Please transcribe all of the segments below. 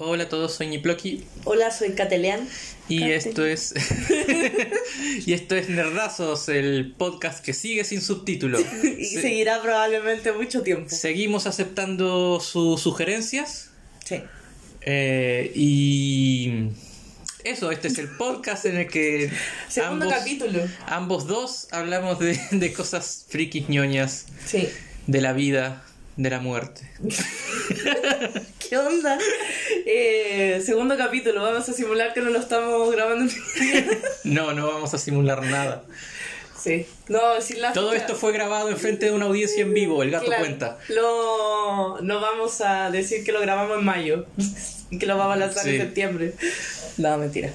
Hola a todos, soy Niploki Hola, soy Catelean. y esto es y esto es Nerdazos, el podcast que sigue sin subtítulo. Y Se- seguirá probablemente mucho tiempo. Seguimos aceptando sus sugerencias Sí. eh, y eso, este es el podcast en el que Segundo ambos, capítulo. ambos dos hablamos de, de cosas frikis ñoñas, Sí. de la vida, de la muerte. ¿Qué onda? Eh, segundo capítulo. Vamos a simular que no lo estamos grabando. en- No, no vamos a simular nada. sí. No, la Todo fecha. esto fue grabado en frente de una audiencia en vivo, el gato Claro. cuenta. Lo, no vamos a decir que lo grabamos en mayo y que lo vamos a lanzar Sí. en septiembre. No, mentira.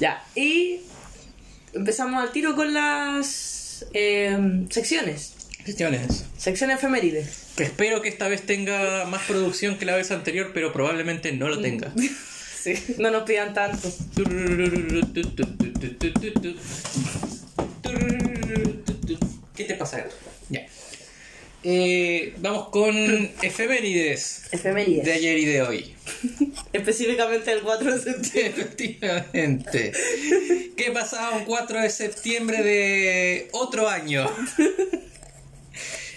Ya, y empezamos al tiro con las eh, secciones. Cuestiones. Sección efemérides. Que espero que esta vez tenga más producción que la vez anterior, pero probablemente no lo tenga. Sí, no nos pidan tanto. ¿Qué te pasa, gato? Ya. Eh, vamos con efemérides Efemérides. de ayer y de hoy. Específicamente el 4 de septiembre. Efectivamente. ¿Qué pasaba un 4 de septiembre de otro año?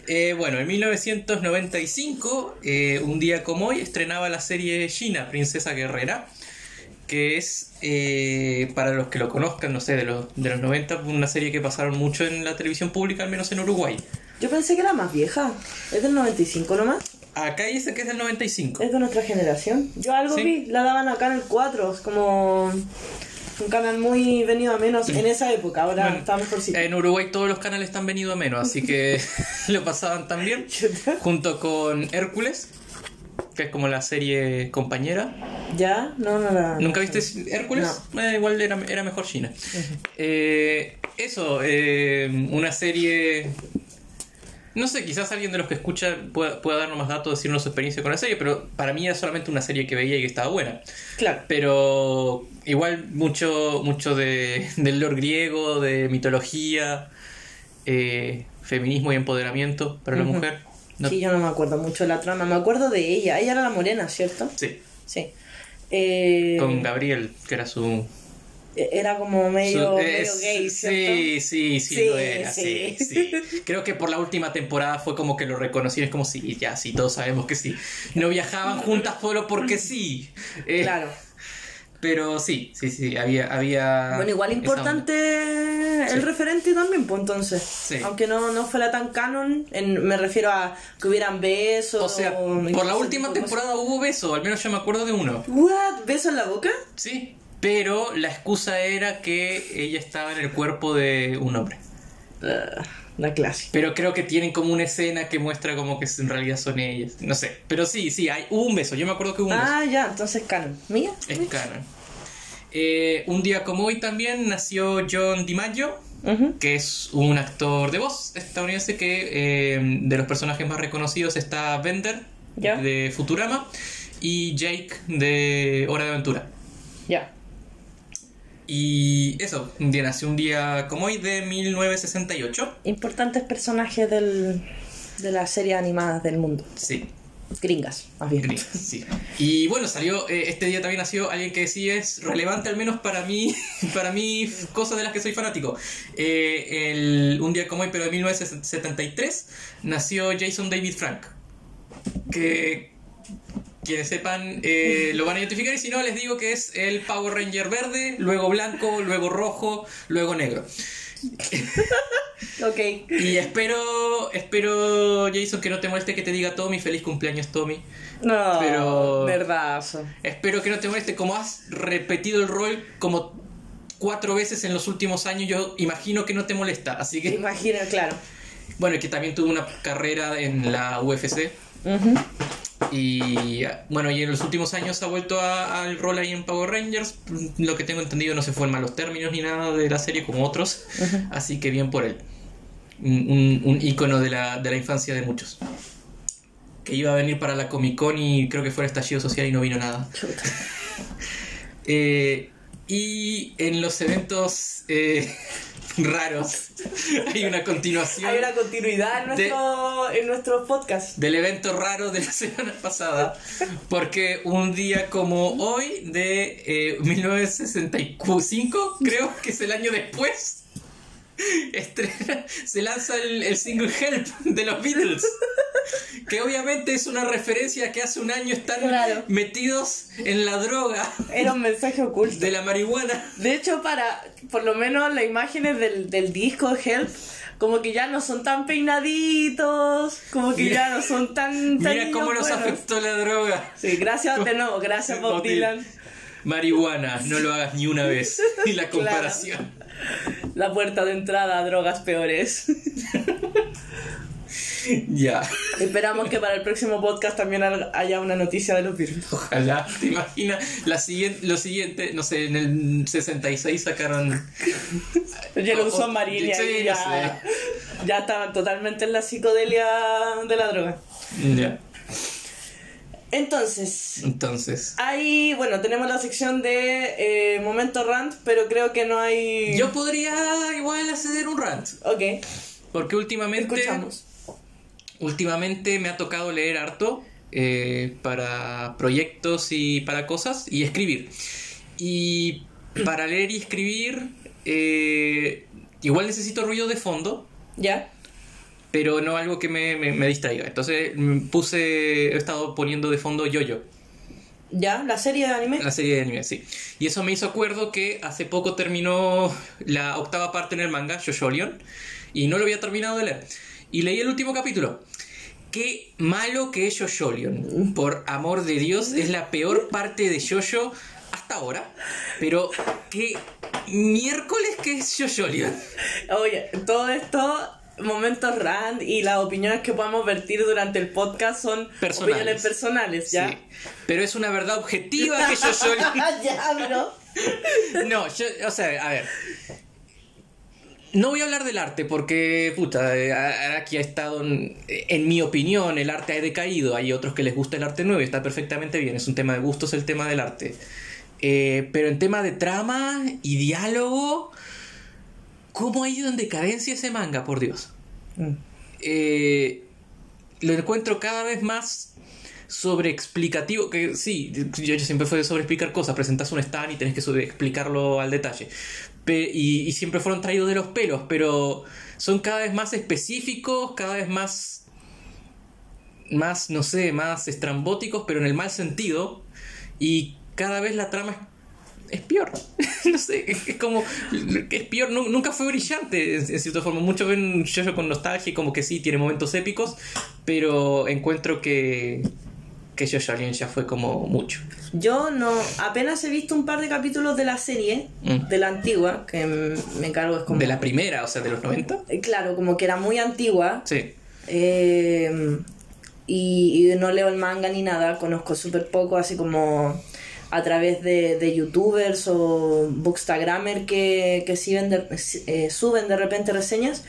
Eh, bueno, en 1995, eh, un día como hoy, estrenaba la serie China, Princesa Guerrera, que es, eh, para los que lo conozcan, no sé, de los, de los 90, una serie que pasaron mucho en la televisión pública, al menos en Uruguay. Yo pensé que era más vieja. Es del 95 nomás. Acá dice que es del 95. Es de nuestra generación. Yo algo Sí. vi, la daban acá en el 4. Es como un canal muy venido a menos en esa época. Ahora Bueno, está mejorcito. En Uruguay todos los canales están venido a menos, así que lo pasaban también. Junto con Hércules, que es como la serie compañera. ¿Ya? No, no la. ¿Nunca no viste. Hércules? Eh, igual era, era mejor China. Eh, eso, eh, una serie... No sé, quizás alguien de los que escucha pueda, pueda darnos más datos, decirnos su experiencia con la serie, pero para mí era solamente una serie que veía y que estaba buena. Claro. Pero igual mucho, mucho de, del lore griego, de mitología, eh, feminismo y empoderamiento para la mujer. ¿no? Sí, yo no me acuerdo mucho de la trama. Me acuerdo de ella. Ella era la morena, ¿cierto? Sí, Sí. Eh, con Gabriel, que era su... Era como medio, gay, ¿cierto? Sí, sí, sí, Sí, lo era, sí. sí. sí. Creo que por la última temporada fue como que lo reconocí, es como sí, ya, sí, todos sabemos que sí. No viajaban juntas solo porque sí. Eh, Claro. Pero sí, sí, sí, había... había Bueno, igual importante el Sí. referente también, pues entonces. Sí. Aunque no, no fuera tan canon, en- me refiero a que hubieran besos. O sea, por la última temporada hubo beso, al menos yo me acuerdo de uno. ¿What? ¿Beso en la boca? Sí. Pero la excusa era que ella estaba en el cuerpo de un hombre. Ah, la clase. Pero creo que tienen como una escena que muestra como que en realidad son ellas. No sé. Pero sí, sí, hay, hubo un beso. Yo me acuerdo que hubo un Ah, ya, entonces canon. ¿Mía? beso. Es canon. Eh, un día como hoy también nació John DiMaggio, que es un actor de voz estadounidense que eh, de los personajes más reconocidos está Bender Ya. de Futurama y Jake de Hora de Aventura. Ya. Y eso, un día nació un día como hoy de 1968. Importantes personajes del, de las series animadas del mundo. Sí, Gringas, más bien. gris, sí. Y bueno, salió, eh, este día también nació alguien que sí es relevante, al menos para mí, para mí, cosas de las que soy fanático. Eh, el, un día como hoy, pero de 1973, nació Jason David Frank. Que quienes sepan eh, lo van a identificar y si no les digo que es el Power Ranger verde, luego blanco, luego rojo, luego negro. Ok. Y espero, espero, Jason, que no te moleste que te diga Tommy, feliz cumpleaños Tommy. No, Pero- verdazo. Espero que no te moleste, como has repetido el rol como cuatro veces en los últimos años, yo imagino que no te molesta. Así que, Imagina, claro. bueno, y que también tuvo una carrera en la UFC. Ujú. Y bueno, y en los últimos años ha vuelto al rol ahí en Power Rangers. Lo que tengo entendido no se fue en malos términos ni nada de la serie como otros. Así que bien por él. Un, un, un ícono de la, de la infancia de muchos. Que iba a venir para la Comic Con y creo que fue el estallido social y no vino nada. Eh, y en los eventos eh, raros. Hay una continuación Hay una continuidad en, De- nuestro, en nuestros podcasts. del evento raro de la semana pasada. Porque un día como hoy, de eh, 1965, creo que es el año después, estrena- se lanza el, el single Help de los Beatles. Que obviamente es una referencia a que hace un año están Claro. metidos en la droga Era un mensaje oculto. de la marihuana. De hecho, para por lo menos las imágenes del, del disco Help, como que ya no son tan peinaditos, como que Mira- ya no son tan. tan Mira cómo nos buenos. afectó la droga. Sí, gracias de nuevo, gracias Bob Dylan. Marihuana, no lo hagas ni una vez. Y la Claro. La puerta de entrada a drogas peores. Ya. Esperamos que para el próximo podcast también haya una noticia de los virus. Ojalá, te imaginas, la siguiente, lo siguiente, no sé, en el 66 sacaron... Ya lo usó o- Marín y sí, ahí no ya, ya estaban totalmente en la psicodelia de la droga. Ya, Entonces, entonces... Ahí, bueno, tenemos la sección de eh, Momento Rant, pero creo que no hay... Yo podría igual acceder un rant, Ok, porque últimamente... escuchamos. Últimamente me ha tocado leer harto eh, para proyectos y para cosas y escribir. Y para leer y escribir, eh, igual necesito ruido de fondo, ¿Ya? Pero no algo que me, me- me distraiga. Entonces mm, puse, he estado poniendo de fondo yo-yo, ¿Ya? ¿La serie de anime? la serie de anime, sí. Y eso me hizo acuerdo que hace poco terminó la octava parte en el manga, Jojo Leon, y no lo había terminado de leer. Y leí el último capítulo. Qué malo que es Jojo Leon. Por amor de Dios, es la peor parte de Jojo hasta ahora. Pero qué miércoles que es Jojo Leon. Oye, todo esto, momentos Rant y las opiniones que podamos vertir durante el podcast son Personales. opiniones personales, ¿ya? Sí. Pero es una verdad objetiva que Jojo Leon... ya, pero... No, yo, o sea, a ver. No voy a hablar del arte porque, puta, eh, aquí ha estado, en, en mi opinión, el arte ha decaído. Hay otros que les gusta el arte nuevo y está perfectamente bien. Es un tema de gustos el tema del arte. Eh, pero en tema de trama y diálogo, ¿cómo ha ido en decadencia ese manga, por Dios? eh, lo encuentro cada vez más sobreexplicativo. Que sí, yo, yo siempre fue de sobreexplicar cosas. Presentas un stand y tenés que explicarlo al detalle. Pe- y, y siempre fueron traídos de los pelos, pero son cada vez más específicos, cada vez más. más, no sé, más estrambóticos, pero en el mal sentido. Y cada vez la trama es es peor. no sé, es, como. Es peor, nu- nunca fue brillante en, en cierta forma. Muchos ven Jojo con nostalgia y como que sí, tiene momentos épicos, pero encuentro que. que Jojo Alien ya fue como mucho. Yo no, apenas he visto un par de capítulos de la serie, Mm. de la antigua, que me cargo es como... De la primera, o sea, de los 90. Eh, Claro, como que era muy antigua. Sí. Eh, y, y no leo el manga ni nada, conozco súper poco, así como a través de, de youtubers o bookstagrammer que, que de- eh, suben de repente reseñas.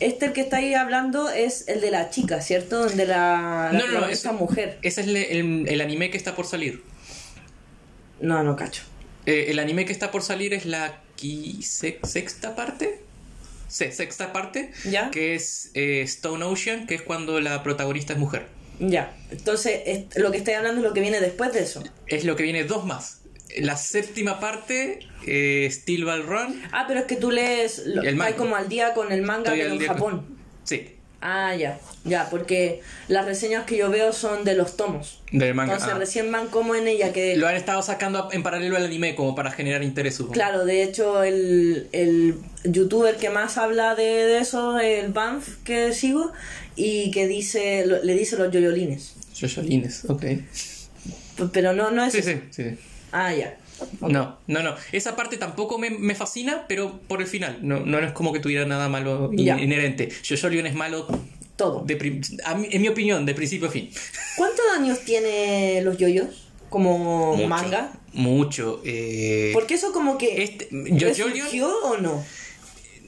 Este el que está ahí hablando es el de la chica, ¿cierto? El de la, la No, no, no, protagonista eso- mujer. Ese es el, el anime que está por salir. No, no cacho. Eh, el anime que está por salir es la qui- se- sexta parte. Sí, sexta parte. ¿Ya? Que es eh, Stone Ocean, que es cuando la protagonista es mujer. Ya. Entonces, es- lo que estoy hablando es lo que viene después de eso. Es lo que viene dos más. La séptima parte, eh, Steel Ball Run. Ah, pero es que tú lees, lo, El manga. como al día con el manga con- Japón. Sí, Ah, ya, ya, porque las reseñas que yo veo son de los tomos. del manga. Entonces Ah. recién van como en ella que... Lo han estado sacando en paralelo al anime como para generar interés, supongo. Claro, de hecho el, el youtuber que más habla de, de eso es el Banff que sigo y que dice lo- le dice los yoyolines. Yoyolines, ok. Pero no, no es... Sí, sí, sí. Ah, ya. No, no, no. Esa parte tampoco me, me fascina, pero por el final. No, no es como que tuviera nada malo Ya. inherente. Jojo Leon es malo, Todo. de a en mi opinión, de principio a fin. ¿Cuántos años tiene los yoyos como Mucho, manga? Mucho. eh, Porque eso como que... este, ¿Resurgió o no?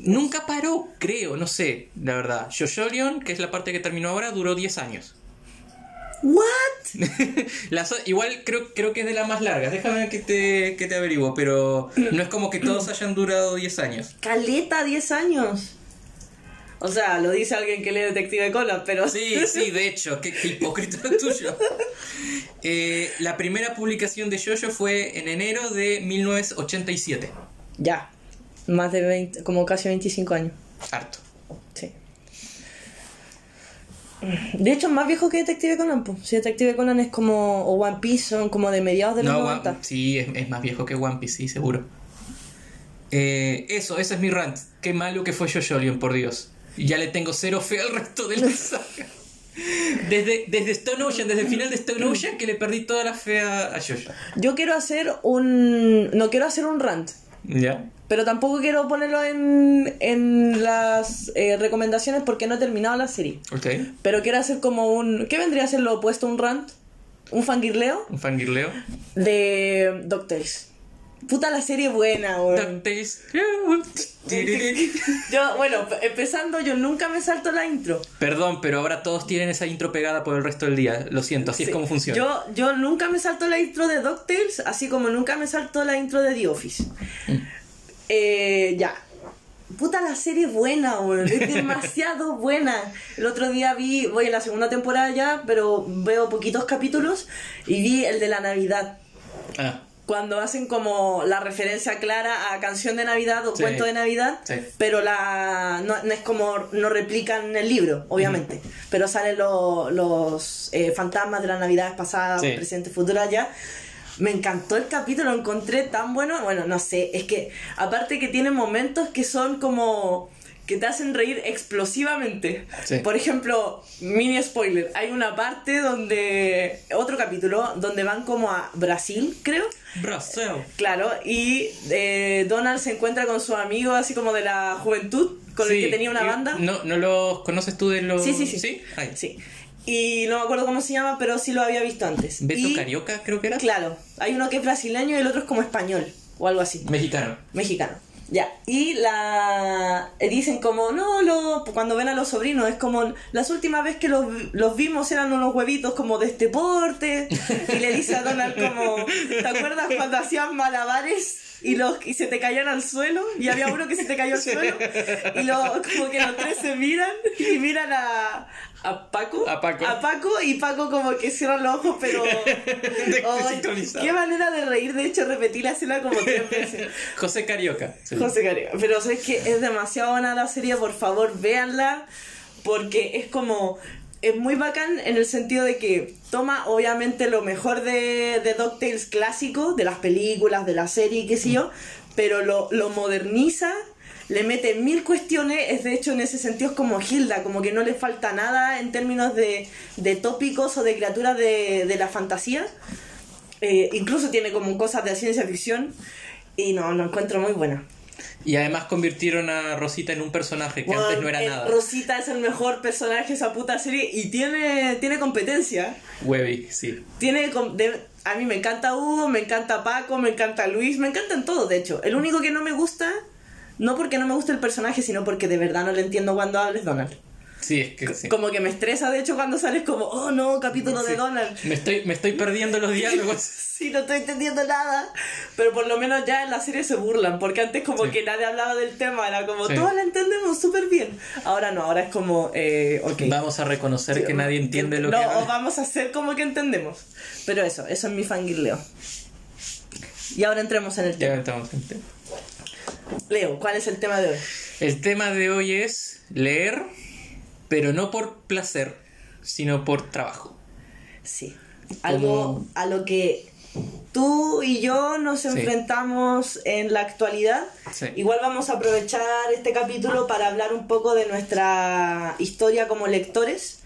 nunca paró, creo, no sé, la verdad. Jojo Leon, que es la parte que terminó ahora, duró 10 años. ¿What? Igual creo, creo que es de las más largas. Déjame que te, que te averiguo, pero no es como que todos hayan durado 10 años. Caleta, 10 años. O sea, lo dice alguien que lee Detective Conan, pero... Sí, sí, de hecho, qué, qué hipócrita tuyo. Eh, la primera publicación de Jojo fue en enero de 1987. Ya. Más de 20, como casi 25 años. Harto. Sí. De hecho, es más viejo que Detective Conan. Po. Si Detective Conan es como. O One Piece son como de mediados de los No, 90. One- sí, es, es más viejo que One Piece, sí, seguro. Eh, eso, ese es mi rant. Qué malo que fue Jojo por Dios. Y ya le tengo cero fe al resto de la saga. Desde, desde Stone Ocean, desde el final de Stone Ocean, que le perdí toda la fe a, a Jojo. Yo quiero hacer un. No quiero hacer un rant. ¿Ya? Pero tampoco quiero ponerlo en, en las eh, recomendaciones porque no he terminado la serie. Ok. Pero quiero hacer como un. ¿Qué vendría a ser lo opuesto a un rant? ¿Un fangirleo? Un fangirleo. De DuckTales. Puta la serie buena, weón. Yo, bueno, empezando, yo nunca me salto la intro. Perdón, pero ahora todos tienen esa intro pegada por el resto del día. Lo siento, así es como funciona. Yo, yo nunca me salto la intro de DuckTales, así como nunca me salto la intro de The Office. Mm. Eh, ya. Puta la serie es buena, weón. Es demasiado buena. El otro día vi, voy en la segunda temporada ya, pero veo poquitos capítulos y vi el de la Navidad. Ah, Cuando hacen como la referencia clara a canción de Navidad o Sí. cuento de Navidad, Sí. pero la no, no es como no replican el libro, obviamente, pero salen lo- los eh, fantasmas de las Navidades pasadas, Sí. presentes, futuras ya. Me encantó el capítulo, lo encontré tan bueno. Bueno, no sé, es que aparte que tiene momentos que son como que te hacen reír explosivamente. Sí. Por ejemplo, mini spoiler, hay una parte donde otro capítulo donde van como a Brasil, creo. Brasil. Claro, y eh, Donald se encuentra con su amigo así como de la juventud, con el que tenía una y- banda. ¿No, ¿No los conoces tú de los.? Sí, sí, sí. ¿Sí? Ay. Sí. Y no me acuerdo cómo se llama, pero sí lo había visto antes. Beto y, Carioca, creo que era. Claro, hay uno que es brasileño y el otro es como español, o algo así. Mexicano. Mexicano. Ya, y la eh, dicen como, no, lo, cuando ven a los sobrinos, es como, las últimas veces que los, los vimos eran unos huevitos como de este porte, y le dice a Donald como, ¿te acuerdas cuando hacían malabares? Y, los, y se te caían al suelo, y había uno que se te cayó al suelo, y lo, como que los tres se miran, y miran a, a Paco, A Paco. y Paco como que cierran los ojos, pero... Desincronizado. qué manera de reír, de hecho repetí la escena como tres veces. José Carioca. sí. José Carioca. Pero sabes que es demasiado buena la serie, por favor, véanla. Porque es como. Es muy bacán en el sentido de que toma, obviamente, lo mejor de, de DuckTales clásico, de las películas, de la serie, qué sé yo, pero lo, lo moderniza, le mete mil cuestiones. Es de hecho, en ese sentido, es como Hilda, como que no le falta nada en términos de, de tópicos o de criaturas de, de la fantasía. Eh, incluso tiene como cosas de ciencia ficción. Y no, lo encuentro muy buena. Y además convirtieron a Rosita en un personaje que antes no era Eh, nada. Rosita es el mejor personaje de esa puta serie y tiene, tiene competencia. Webby, sí. Tiene de- a mí me encanta Hugo, me encanta Paco, me encanta Luis, me encantan todos, de hecho. El único que no me gusta, no porque no me guste el personaje, sino porque de verdad no le entiendo cuando hables Donald. Sí, es que sí. Como que me estresa, de hecho, cuando sales como, oh no, capítulo de. Donald. Me estoy, me estoy perdiendo los diálogos. Sí, no estoy entendiendo nada. Pero por lo menos ya en la serie se burlan, porque antes como Sí. que nadie hablaba del tema, era como, todos la entendemos súper bien. Ahora no, ahora es como, eh, ok. Vamos a reconocer que nadie entiende lo no, que o habla. vamos a hacer como que entendemos. Pero eso, eso es mi fangirleo. Y ahora entremos en el Ya tema. estamos en tema. Leo, ¿cuál es el tema de hoy? El tema de hoy es leer, pero no por placer, sino por trabajo. Sí. Algo a lo que tú y yo nos Sí. enfrentamos en la actualidad. Sí. Igual vamos a aprovechar este capítulo para hablar un poco de nuestra historia como lectores.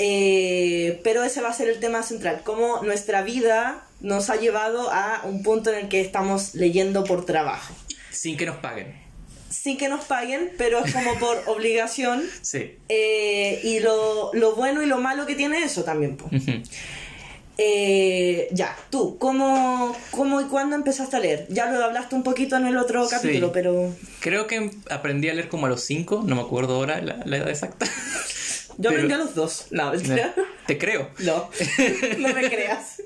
Eh, pero ese va a ser el tema central, cómo nuestra vida nos ha llevado a un punto en el que estamos leyendo por trabajo. Sin que nos paguen. Sin que nos paguen, pero es como por obligación. Sí. eh, y lo, lo bueno y lo malo que tiene eso también. Eh, ya, tú, ¿cómo, ¿cómo y cuándo empezaste a leer? Ya lo hablaste un poquito en el otro Sí. capítulo, pero Creo que aprendí a leer como a los 5, no me acuerdo ahora la, la edad exacta. yo aprendí a los dos. No, mentira. Te creo. No, no me creas.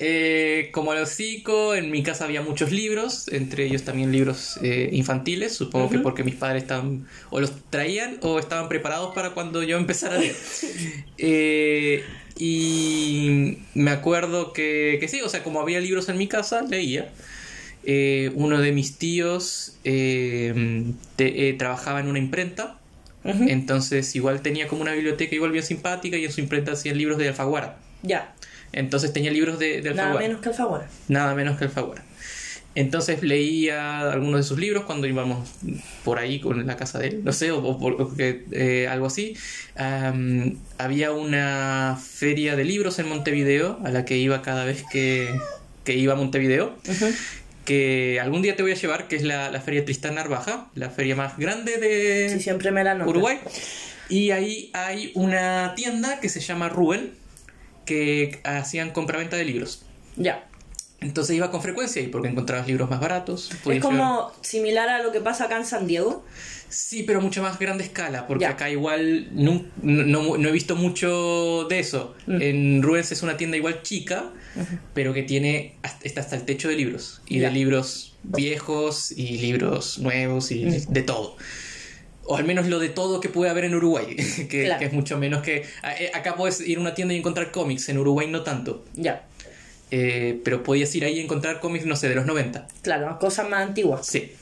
Eh, como a los cinco, en mi casa había muchos libros, entre ellos también libros eh, infantiles, supongo que porque mis padres estaban, o los traían o estaban preparados para cuando yo empezara a leer. Eh, y me acuerdo que, que sí, o sea, como había libros en mi casa, leía. Eh, uno de mis tíos eh, te- eh, trabajaba en una imprenta, entonces igual tenía como una biblioteca igual bien simpática y en su imprenta hacían libros de Alfaguara. Ya, Entonces tenía libros de, de nada Alfaguara. menos que Alfaguara. Nada menos que Alfaguara. Entonces leía algunos de sus libros cuando íbamos por ahí con la casa de él, no sé, o, eh, algo así. Había una feria de libros en Montevideo a la que iba cada vez que, que iba a Montevideo, que algún día te voy a llevar, que es la, la feria Tristán Narvaja, la feria más grande de Sí, siempre me la. Uruguay. Y ahí hay una tienda que se llama Rubén, que hacían compraventa de libros. Ya. Entonces iba con frecuencia ahí porque encontrabas libros más baratos. Es llevar- como similar a lo que pasa acá en San Diego. Sí, pero mucho más grande escala, porque Ya. acá igual no, no- no he visto mucho de eso. Mm. En Rubens es una tienda igual chica, pero que tiene hasta, está hasta el techo de libros. Y Ya. de libros viejos y libros nuevos y Mm. de todo. O al menos lo de todo que puede haber en Uruguay, que, Claro. que es mucho menos que... a- eh, Acá puedes ir a una tienda y encontrar cómics, en Uruguay no tanto. Ya, Eh, pero podías ir ahí y encontrar cómics, no sé, de los 90. claro, cosas más antiguas. Sí.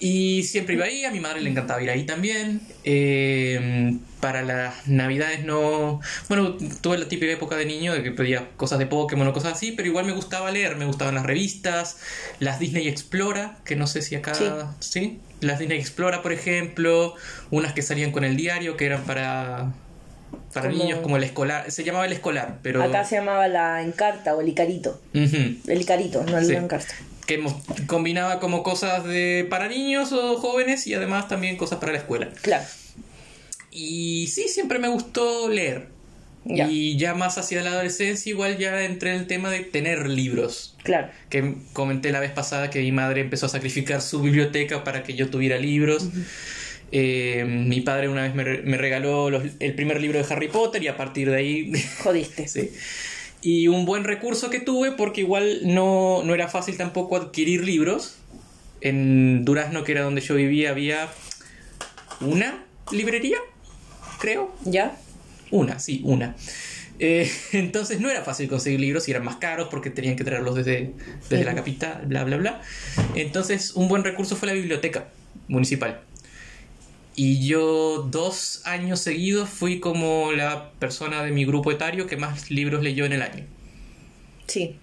Y siempre iba ahí, a mi madre le encantaba ir ahí también. Eh, para las navidades no... Bueno, tuve la típica época de niño de que pedía cosas de Pokémon o cosas así, pero igual me gustaba leer, me gustaban las revistas, las Disney Explora, que no sé si acá... Sí. ¿Sí? Las Disney Explora, por ejemplo, unas que salían con el diario, que eran para... Para Como- niños como el escolar, se llamaba el escolar, pero... Acá se llamaba la Encarta o el Icarito. El Icarito, no el Sí. Encarta. que combinaba como cosas de para niños o jóvenes y además también cosas para la escuela. Claro. Y sí, siempre me gustó leer. Y ya más hacia la adolescencia igual ya entré en el tema de tener libros. Claro. Que comenté la vez pasada que mi madre empezó a sacrificar su biblioteca para que yo tuviera libros. Eh, mi padre una vez me, re- me regaló los- el primer libro de Harry Potter y a partir de ahí Jodiste. Sí. Y un buen recurso que tuve porque igual no, no era fácil tampoco adquirir libros. En Durazno, que era donde yo vivía, había una librería, creo. ¿Ya? Una, sí, una. Eh, entonces no era fácil conseguir libros y eran más caros porque tenían que traerlos desde, desde la capital, bla, bla, bla. Entonces un buen recurso fue la biblioteca municipal. Y yo dos años seguidos fui como la persona de mi grupo etario que más libros leyó en el año. Sí.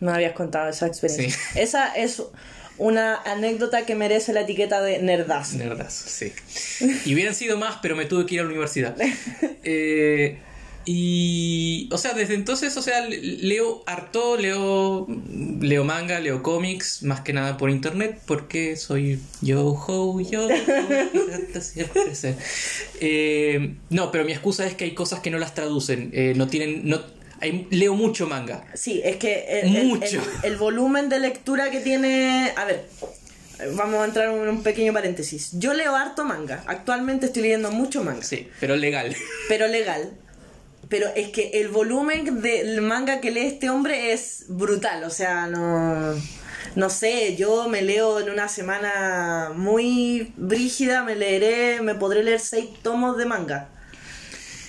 Me habías contado esa experiencia. Sí. Esa es una anécdota que merece la etiqueta de nerdas. Nerdas, sí. Y hubieran sido más, pero me tuve que ir a la universidad. Eh, y, o sea, desde entonces, o sea, le- leo harto, leo, leo manga, leo cómics, más que nada por internet, porque soy yo, ho, yo. Eh, no, pero mi excusa es que hay cosas que no las traducen, eh, no tienen, no, hay- leo mucho manga. Sí, es que el, el- Mucho. el- el volumen de lectura que tiene... A ver, vamos a entrar en un pequeño paréntesis. Yo leo harto manga. Actualmente estoy leyendo mucho manga. Sí, pero legal. Pero legal. Pero es que el volumen del manga que lee este hombre es brutal. O sea, no... No sé, yo me leo en una semana muy brígida, me leeré, me podré leer seis tomos de manga.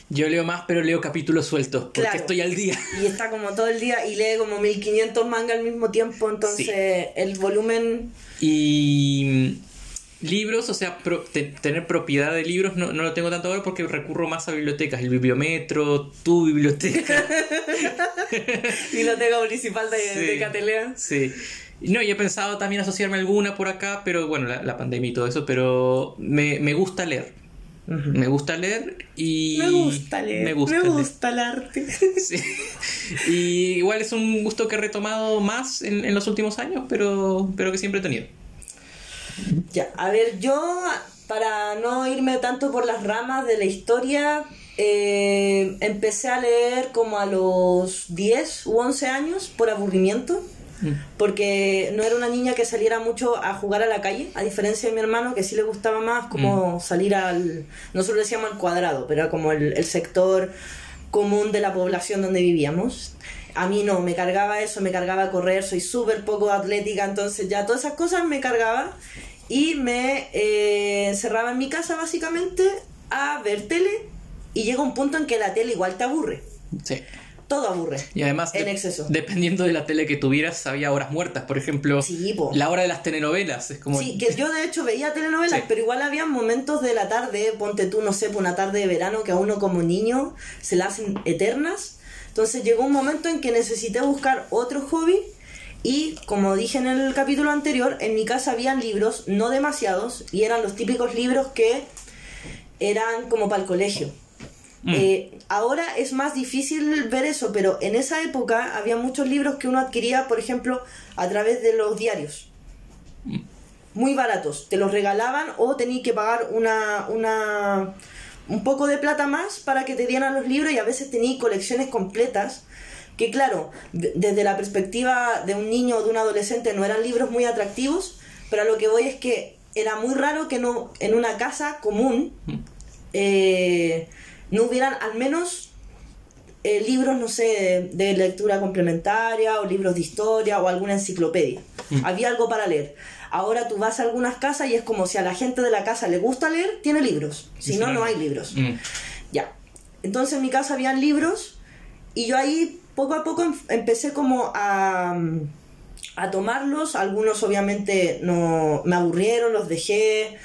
Yo leo más, pero leo capítulos sueltos, porque Claro. estoy al día. Y está como todo el día y lee como 1500 mangas al mismo tiempo, entonces el volumen... Y mm, libros, o sea, pro- te- tener propiedad de libros no, no lo tengo tanto ahora porque recurro más a bibliotecas, el bibliometro, tu biblioteca. Biblioteca Municipal de, Sí. de Catelea. sí. No, y he pensado también asociarme a alguna por acá, pero bueno, la, la pandemia y todo eso, pero me, me gusta leer. Me gusta leer y... Me gusta leer. Me gusta, me leer. gusta el arte. Sí. Y igual es un gusto que he retomado más en, en los últimos años, pero, pero que siempre he tenido. Ya, a ver, yo, para no irme tanto por las ramas de la historia, eh, empecé a leer como a los 10 u 11 años por aburrimiento, porque no era una niña que saliera mucho a jugar a la calle, a diferencia de mi hermano, que sí le gustaba más como salir al, nosotros decíamos al cuadrado, pero era como el, el sector común de la población donde vivíamos. A mí no, me cargaba eso, me cargaba correr, soy súper poco atlética, entonces ya todas esas cosas me cargaba y me eh, cerraba en mi casa básicamente a ver tele y llega un punto en que la tele igual te aburre. Sí. Todo aburre. Y además, En de- exceso. dependiendo de la tele que tuvieras, había horas muertas. Por ejemplo, Sí, po. la hora de las telenovelas. Es como. Sí, que yo de hecho veía telenovelas, Sí. pero igual había momentos de la tarde, ponte tú, no sé, una tarde de verano que a uno como niño se la hacen eternas. Entonces llegó un momento en que necesité buscar otro hobby y como dije en el capítulo anterior, en mi casa habían libros, no demasiados, y eran los típicos libros que eran como para el colegio. Mm. Eh, ahora es más difícil ver eso, pero en esa época había muchos libros que uno adquiría, por ejemplo, a través de los diarios. Muy baratos. Te los regalaban o tenías que pagar una, una, un poco de plata más para que te dieran los libros y a veces tenías colecciones completas. Que claro, de- desde la perspectiva de un niño o de un adolescente no eran libros muy atractivos, pero a lo que voy es que era muy raro que no en una casa común eh, no hubieran al menos eh, libros, no sé, de, de lectura complementaria o libros de historia o alguna enciclopedia. Había algo para leer. Ahora tú vas a algunas casas y es como si a la gente de la casa le gusta leer, tiene libros. Si Sí, no, no hay libros. Mm. Ya. Entonces en mi casa habían libros y yo ahí poco a poco em- empecé como a, a tomarlos. Algunos obviamente no me aburrieron, los dejé,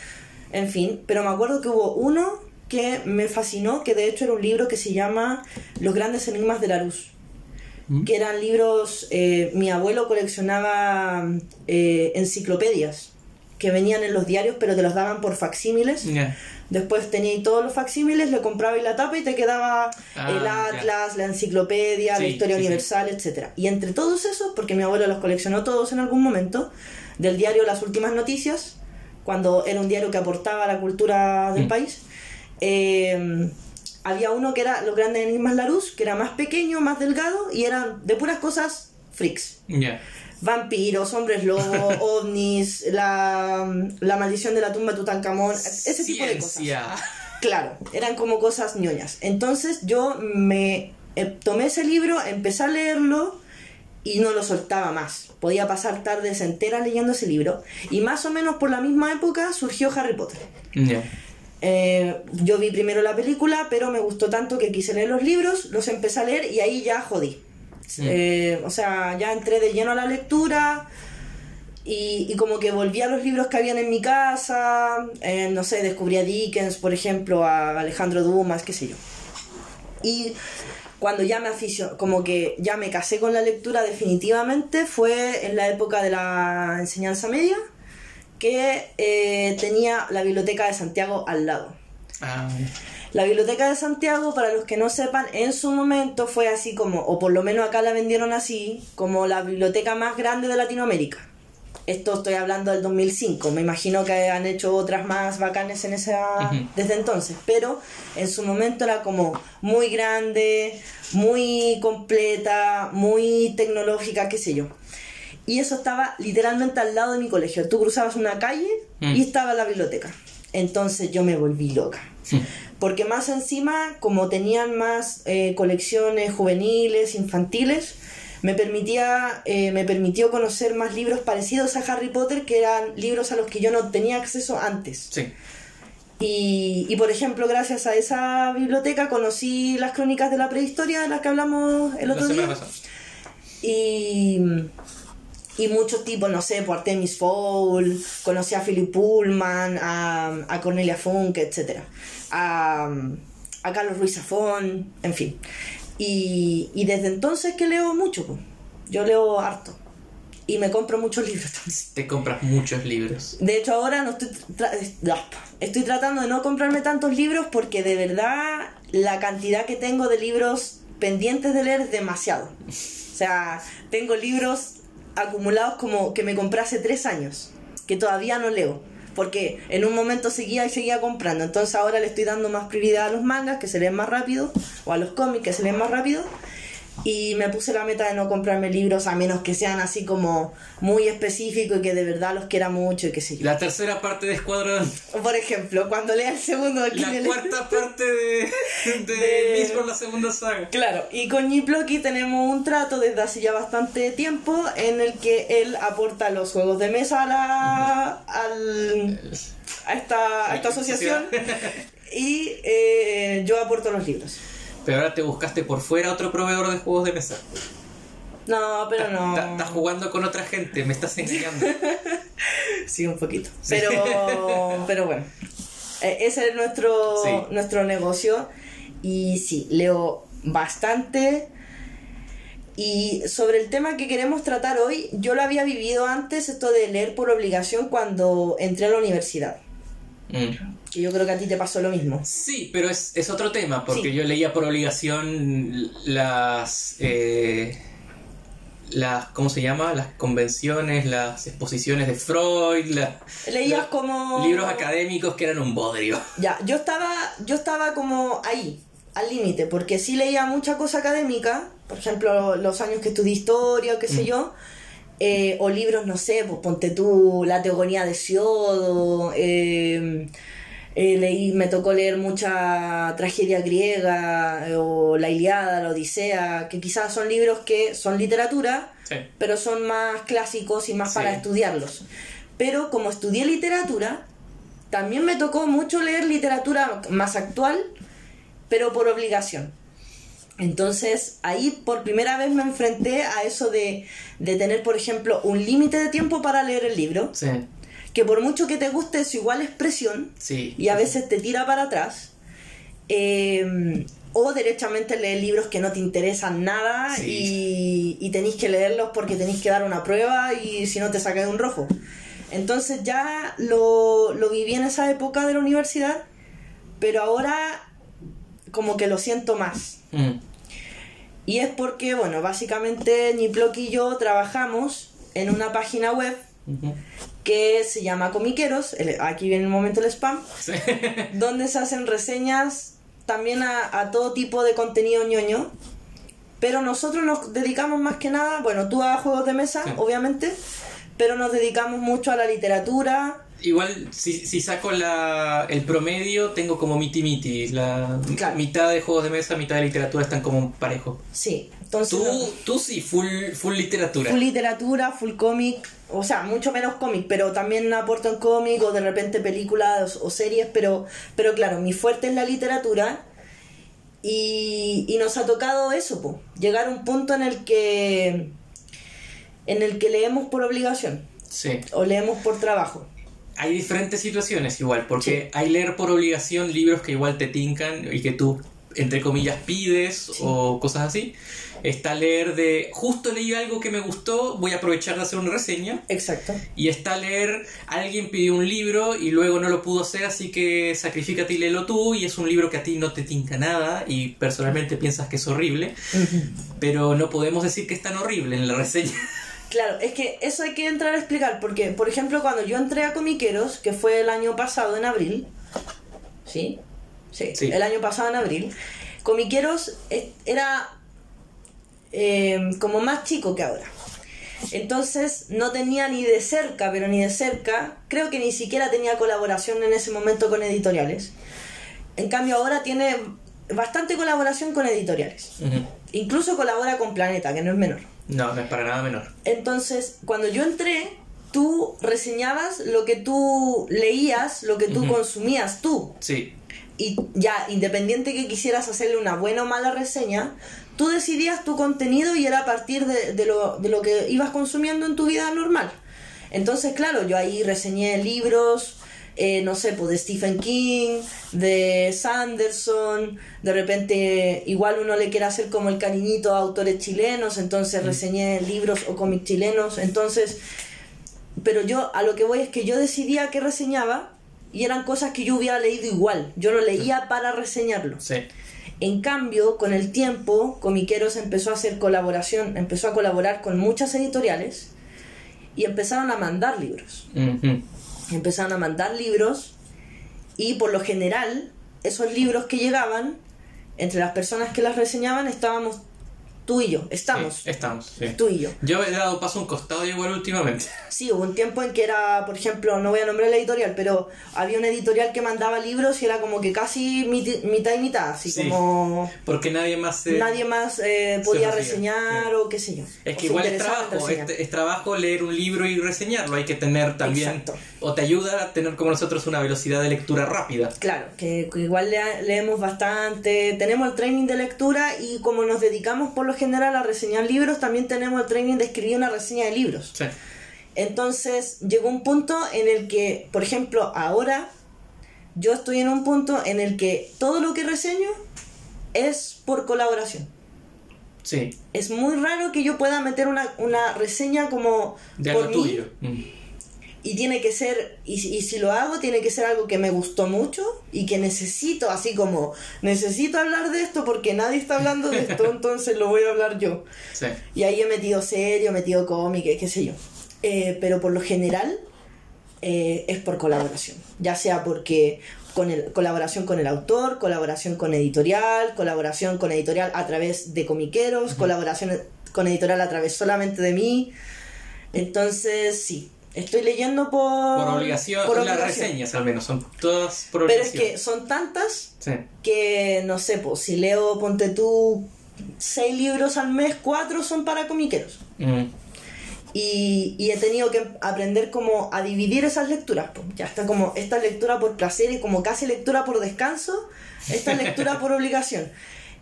en fin. Pero me acuerdo que hubo uno que me fascinó, que de hecho era un libro que se llama Los grandes enigmas de la luz. Mm. Que eran libros, eh, mi abuelo coleccionaba eh, enciclopedias que venían en los diarios pero te los daban por facsímiles. Después tenía todos los facsímiles, le compraba y la tapa y te quedaba Ah, el atlas, la enciclopedia, la historia sí, sí. universal, etcétera. Y entre todos esos, porque mi abuelo los coleccionó todos en algún momento, del diario Las Últimas Noticias, cuando era un diario que aportaba a la cultura del Mm. país, eh, había uno que era Los Grandes Enigmas Larus, que era más pequeño, más delgado, y eran de puras cosas freaks vampiros, hombres lobo, ovnis, la, la maldición de la tumba de Tutankamón, ese tipo de cosas. Claro, eran como cosas ñoñas. Entonces yo me eh, tomé ese libro, empecé a leerlo y no lo soltaba más. Podía pasar tardes enteras leyendo ese libro. Y más o menos por la misma época surgió Harry Potter. Eh, yo vi primero la película, pero me gustó tanto que quise leer los libros, los empecé a leer y ahí ya jodí. Eh, o sea, ya entré de lleno a la lectura y, y como que volví a los libros que habían en mi casa, eh, no sé, descubrí a Dickens, por ejemplo, a Alejandro Dumas, qué sé yo. Y cuando ya me aficioné, como que ya me casé con la lectura definitivamente, fue en la época de la enseñanza media, que eh, tenía la biblioteca de Santiago al lado. Ah, La biblioteca de Santiago, para los que no sepan, en su momento fue así como, o por lo menos acá la vendieron así, como la biblioteca más grande de Latinoamérica. Esto estoy hablando del 2005, me imagino que han hecho otras más bacanes en esa Ujú. desde entonces, pero en su momento era como muy grande, muy completa, muy tecnológica, qué sé yo. Y eso estaba literalmente al lado de mi colegio. Tú cruzabas una calle Mm. y estaba la biblioteca. Entonces yo me volví loca. Porque más encima, como tenían más eh, colecciones juveniles, infantiles, me permitía eh, me permitió conocer más libros parecidos a Harry Potter, que eran libros a los que yo no tenía acceso antes. sí. Y, y, por ejemplo, gracias a esa biblioteca conocí las crónicas de la prehistoria de las que hablamos el La otro semana día. pasada. Y, y muchos tipos, no sé, por Artemis Fowl, conocí a Philip Pullman, a, a Cornelia Funk, etc. A, a Carlos Ruiz Zafón, en fin. Y, y desde entonces que leo mucho, po. yo leo harto. Y me compro muchos libros también. Te compras muchos libros. De hecho, ahora no estoy, tra- estoy tratando de no comprarme tantos libros porque de verdad la cantidad que tengo de libros pendientes de leer es demasiado. O sea, tengo libros acumulados como que me compré hace tres años, que todavía no leo. Porque en un momento seguía y seguía comprando. Entonces ahora le estoy dando más prioridad a los mangas, que se leen más rápido, o a los cómics, que se leen más rápido. Y me puse la meta de no comprarme libros a menos que sean así como muy específicos y que de verdad los quiera mucho y qué sé yo. La tercera parte de Escuadrón. Por ejemplo, cuando lea el segundo... La cuarta parte de, de, de... por la segunda saga. Claro, y con Niploki tenemos un trato desde hace ya bastante tiempo en el que él aporta los juegos de mesa a la... al, a esta, a esta asociación y eh, yo aporto los libros. Pero ahora te buscaste por fuera otro proveedor de juegos de mesa. No, pero no. Estás jugando con otra gente, me estás engañando. sí, un poquito. Pero, pero bueno. E, ese es nuestro, nuestro negocio. Y sí, leo bastante. Y sobre el tema que queremos tratar hoy, yo lo había vivido antes, esto de leer por obligación cuando entré a la universidad. Mm. Que yo creo que a ti te pasó lo mismo. Sí, pero es, es otro tema, porque yo leía por obligación las... Eh, las, ¿cómo se llama? Las convenciones, las exposiciones de Freud, leías como libros académicos que eran un bodrio. Ya, yo estaba, yo estaba como ahí, al límite, porque sí leía mucha cosa académica, por ejemplo, los años que estudié historia o qué sé mm. yo, eh, o libros, no sé, pues ponte tú La Teogonía de Siodo, eh, eh, leí, me tocó leer mucha tragedia griega o La Iliada, La Odisea, que quizás son libros que son literatura, pero son más clásicos y más para estudiarlos. Pero como estudié literatura, también me tocó mucho leer literatura más actual, pero por obligación. Entonces ahí por primera vez me enfrenté a eso de, de tener, por ejemplo, un límite de tiempo para leer el libro. Sí que por mucho que te guste es igual expresión y a veces te tira para atrás. Eh, o derechamente leer libros que no te interesan nada y, y tenéis que leerlos porque tenéis que dar una prueba y si no te sacas un rojo. Entonces ya lo, lo viví en esa época de la universidad, pero ahora como que lo siento más. Mm. Y es porque, bueno, básicamente Niplok y yo trabajamos en una página web que se llama Comiqueros, aquí viene el momento el spam, donde se hacen reseñas también a, todo tipo de contenido ñoño, pero nosotros nos dedicamos más que nada, bueno, tú a juegos de mesa, obviamente, pero nos dedicamos mucho a la literatura, Igual, si, si saco la, el promedio, tengo como miti miti. La mitad de juegos de mesa, mitad de literatura están como parejo. Sí. Entonces, tú, tú sí, full, full literatura. Full literatura, full cómic. O sea, mucho menos cómic, pero también aporto en cómic o de repente películas o, series. Pero, pero claro, mi fuerte es la literatura. Y, y nos ha tocado eso, llegar a un punto en el que en el que leemos por obligación. Sí. O leemos por trabajo hay diferentes situaciones igual, porque hay leer por obligación libros que igual te tincan y que tú, entre comillas, pides o cosas así. Está leer de, justo leí algo que me gustó, voy a aprovechar de hacer una reseña. Exacto. Y está leer, alguien pidió un libro y luego no lo pudo hacer, así que sacrifícate y léelo tú. Y es un libro que a ti no te tinca nada y personalmente piensas que es horrible. Pero no podemos decir que es tan horrible en la reseña. Claro, es que eso hay que entrar a explicar, porque, por ejemplo, cuando yo entré a Comiqueros, que fue el año pasado en abril, ¿sí? Sí, el año pasado en abril, Comiqueros era eh, como más chico que ahora. Entonces no tenía ni de cerca, pero ni de cerca, creo que ni siquiera tenía colaboración en ese momento con editoriales. En cambio ahora tiene bastante colaboración con editoriales. Incluso colabora con Planeta, que no es menor. No, no es para nada menor. Entonces, cuando yo entré, tú reseñabas lo que tú leías, lo que tú consumías tú. Sí. Y ya, independiente que quisieras hacerle una buena o mala reseña, tú decidías tu contenido y era a partir de, de, lo, de lo que ibas consumiendo en tu vida normal. Entonces, claro, yo ahí reseñé libros, eh, no sé, pues de Stephen King, de Sanderson, de repente igual uno le quiere hacer como el cariñito a autores chilenos, entonces mm. reseñé libros o cómics chilenos, entonces, pero yo a lo que voy es que yo decidía qué reseñaba y eran cosas que yo hubiera leído igual, yo lo leía para reseñarlo. En cambio, con el tiempo, Comiqueros empezó a hacer colaboración, empezó a colaborar con muchas editoriales y empezaron a mandar libros. Empezaron a mandar libros y por lo general esos libros que llegaban, entre las personas que las reseñaban estábamos Tú y yo, estamos. Sí, estamos, sí. Tú y yo. Yo he dado paso a un costado igual últimamente. Sí, hubo un tiempo en que era, por ejemplo, no voy a nombrar la editorial, pero había una editorial que mandaba libros y era como que casi mitad y mitad, así Sí. como Porque nadie más se... nadie más eh, podía reseñar o qué sé yo. Es que igual es trabajo, reseñar. es, es trabajo leer un libro y reseñarlo. Hay que tener también, Exacto. o te ayuda a tener como nosotros una velocidad de lectura rápida. Claro, que, que igual lea- leemos bastante, tenemos el training de lectura y como nos dedicamos por lo general a reseñar libros, también tenemos el training de escribir una reseña de libros. Sí. Entonces llegó un punto en el que, por ejemplo, ahora yo estoy en un punto en el que todo lo que reseño es por colaboración. Sí, Es muy raro que yo pueda meter una, una reseña como de por algo mí tuyo. Mm. Y tiene que ser, y, si- y si lo hago, tiene que ser algo que me gustó mucho y que necesito, así como necesito hablar de esto porque nadie está hablando de esto, entonces lo voy a hablar yo. Sí. Y ahí he metido serio, he metido cómic, qué sé yo. Eh, pero por lo general eh, es por colaboración. Ya sea porque con el, colaboración con el autor, colaboración con editorial, colaboración con editorial a través de comiqueros, colaboración con editorial a través solamente de mí. Entonces, sí, estoy leyendo por... Por obligación, por las obligación. reseñas al menos, son todas por Pero es que son tantas Sí. que, no sé, pues si leo, ponte tú, seis libros al mes, cuatro son para comiqueros. Mm. Y, y he tenido que aprender como a dividir esas lecturas. pues. Ya está como esta lectura por placer y como casi lectura por descanso, esta lectura por obligación.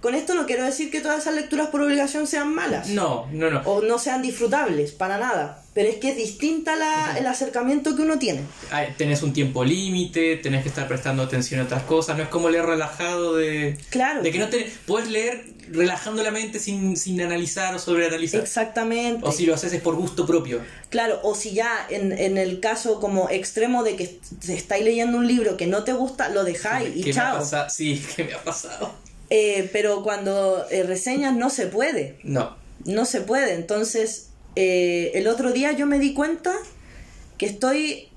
Con esto no quiero decir que todas esas lecturas por obligación sean malas No, no, no. o no sean disfrutables, para nada. Pero es que es distinta la, el acercamiento que uno tiene. Tenés un tiempo límite, tenés que estar prestando atención a otras cosas, no es como leer relajado de... Claro. De que no te... Puedes leer relajando la mente sin, sin analizar o sobreanalizar. Exactamente. O si lo haces es por gusto propio. Claro, o si ya en, en el caso como extremo de que est- estáis leyendo un libro que no te gusta, lo dejáis y ¿Qué me ha chao. pasado? Sí, ¿qué me ha pasado? Eh, pero cuando eh, reseñas no se puede. No. No se puede. Entonces, eh, el otro día yo me di cuenta que estoy.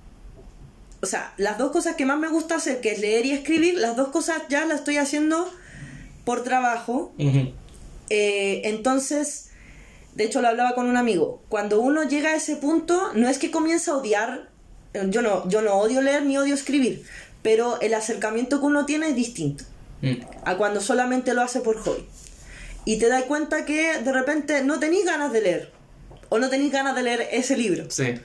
O sea, las dos cosas que más me gusta hacer, que es leer y escribir, las dos cosas ya las estoy haciendo por trabajo. Eh, entonces, de hecho lo hablaba con un amigo. Cuando uno llega a ese punto, no es que comienza a odiar. eh, Yo no, yo no odio leer ni odio escribir. Pero el acercamiento que uno tiene es distinto Mm. a cuando solamente lo hace por hobby. Y te das cuenta que de repente no tenéis ganas de leer. O no tenéis ganas de leer ese libro. Sí.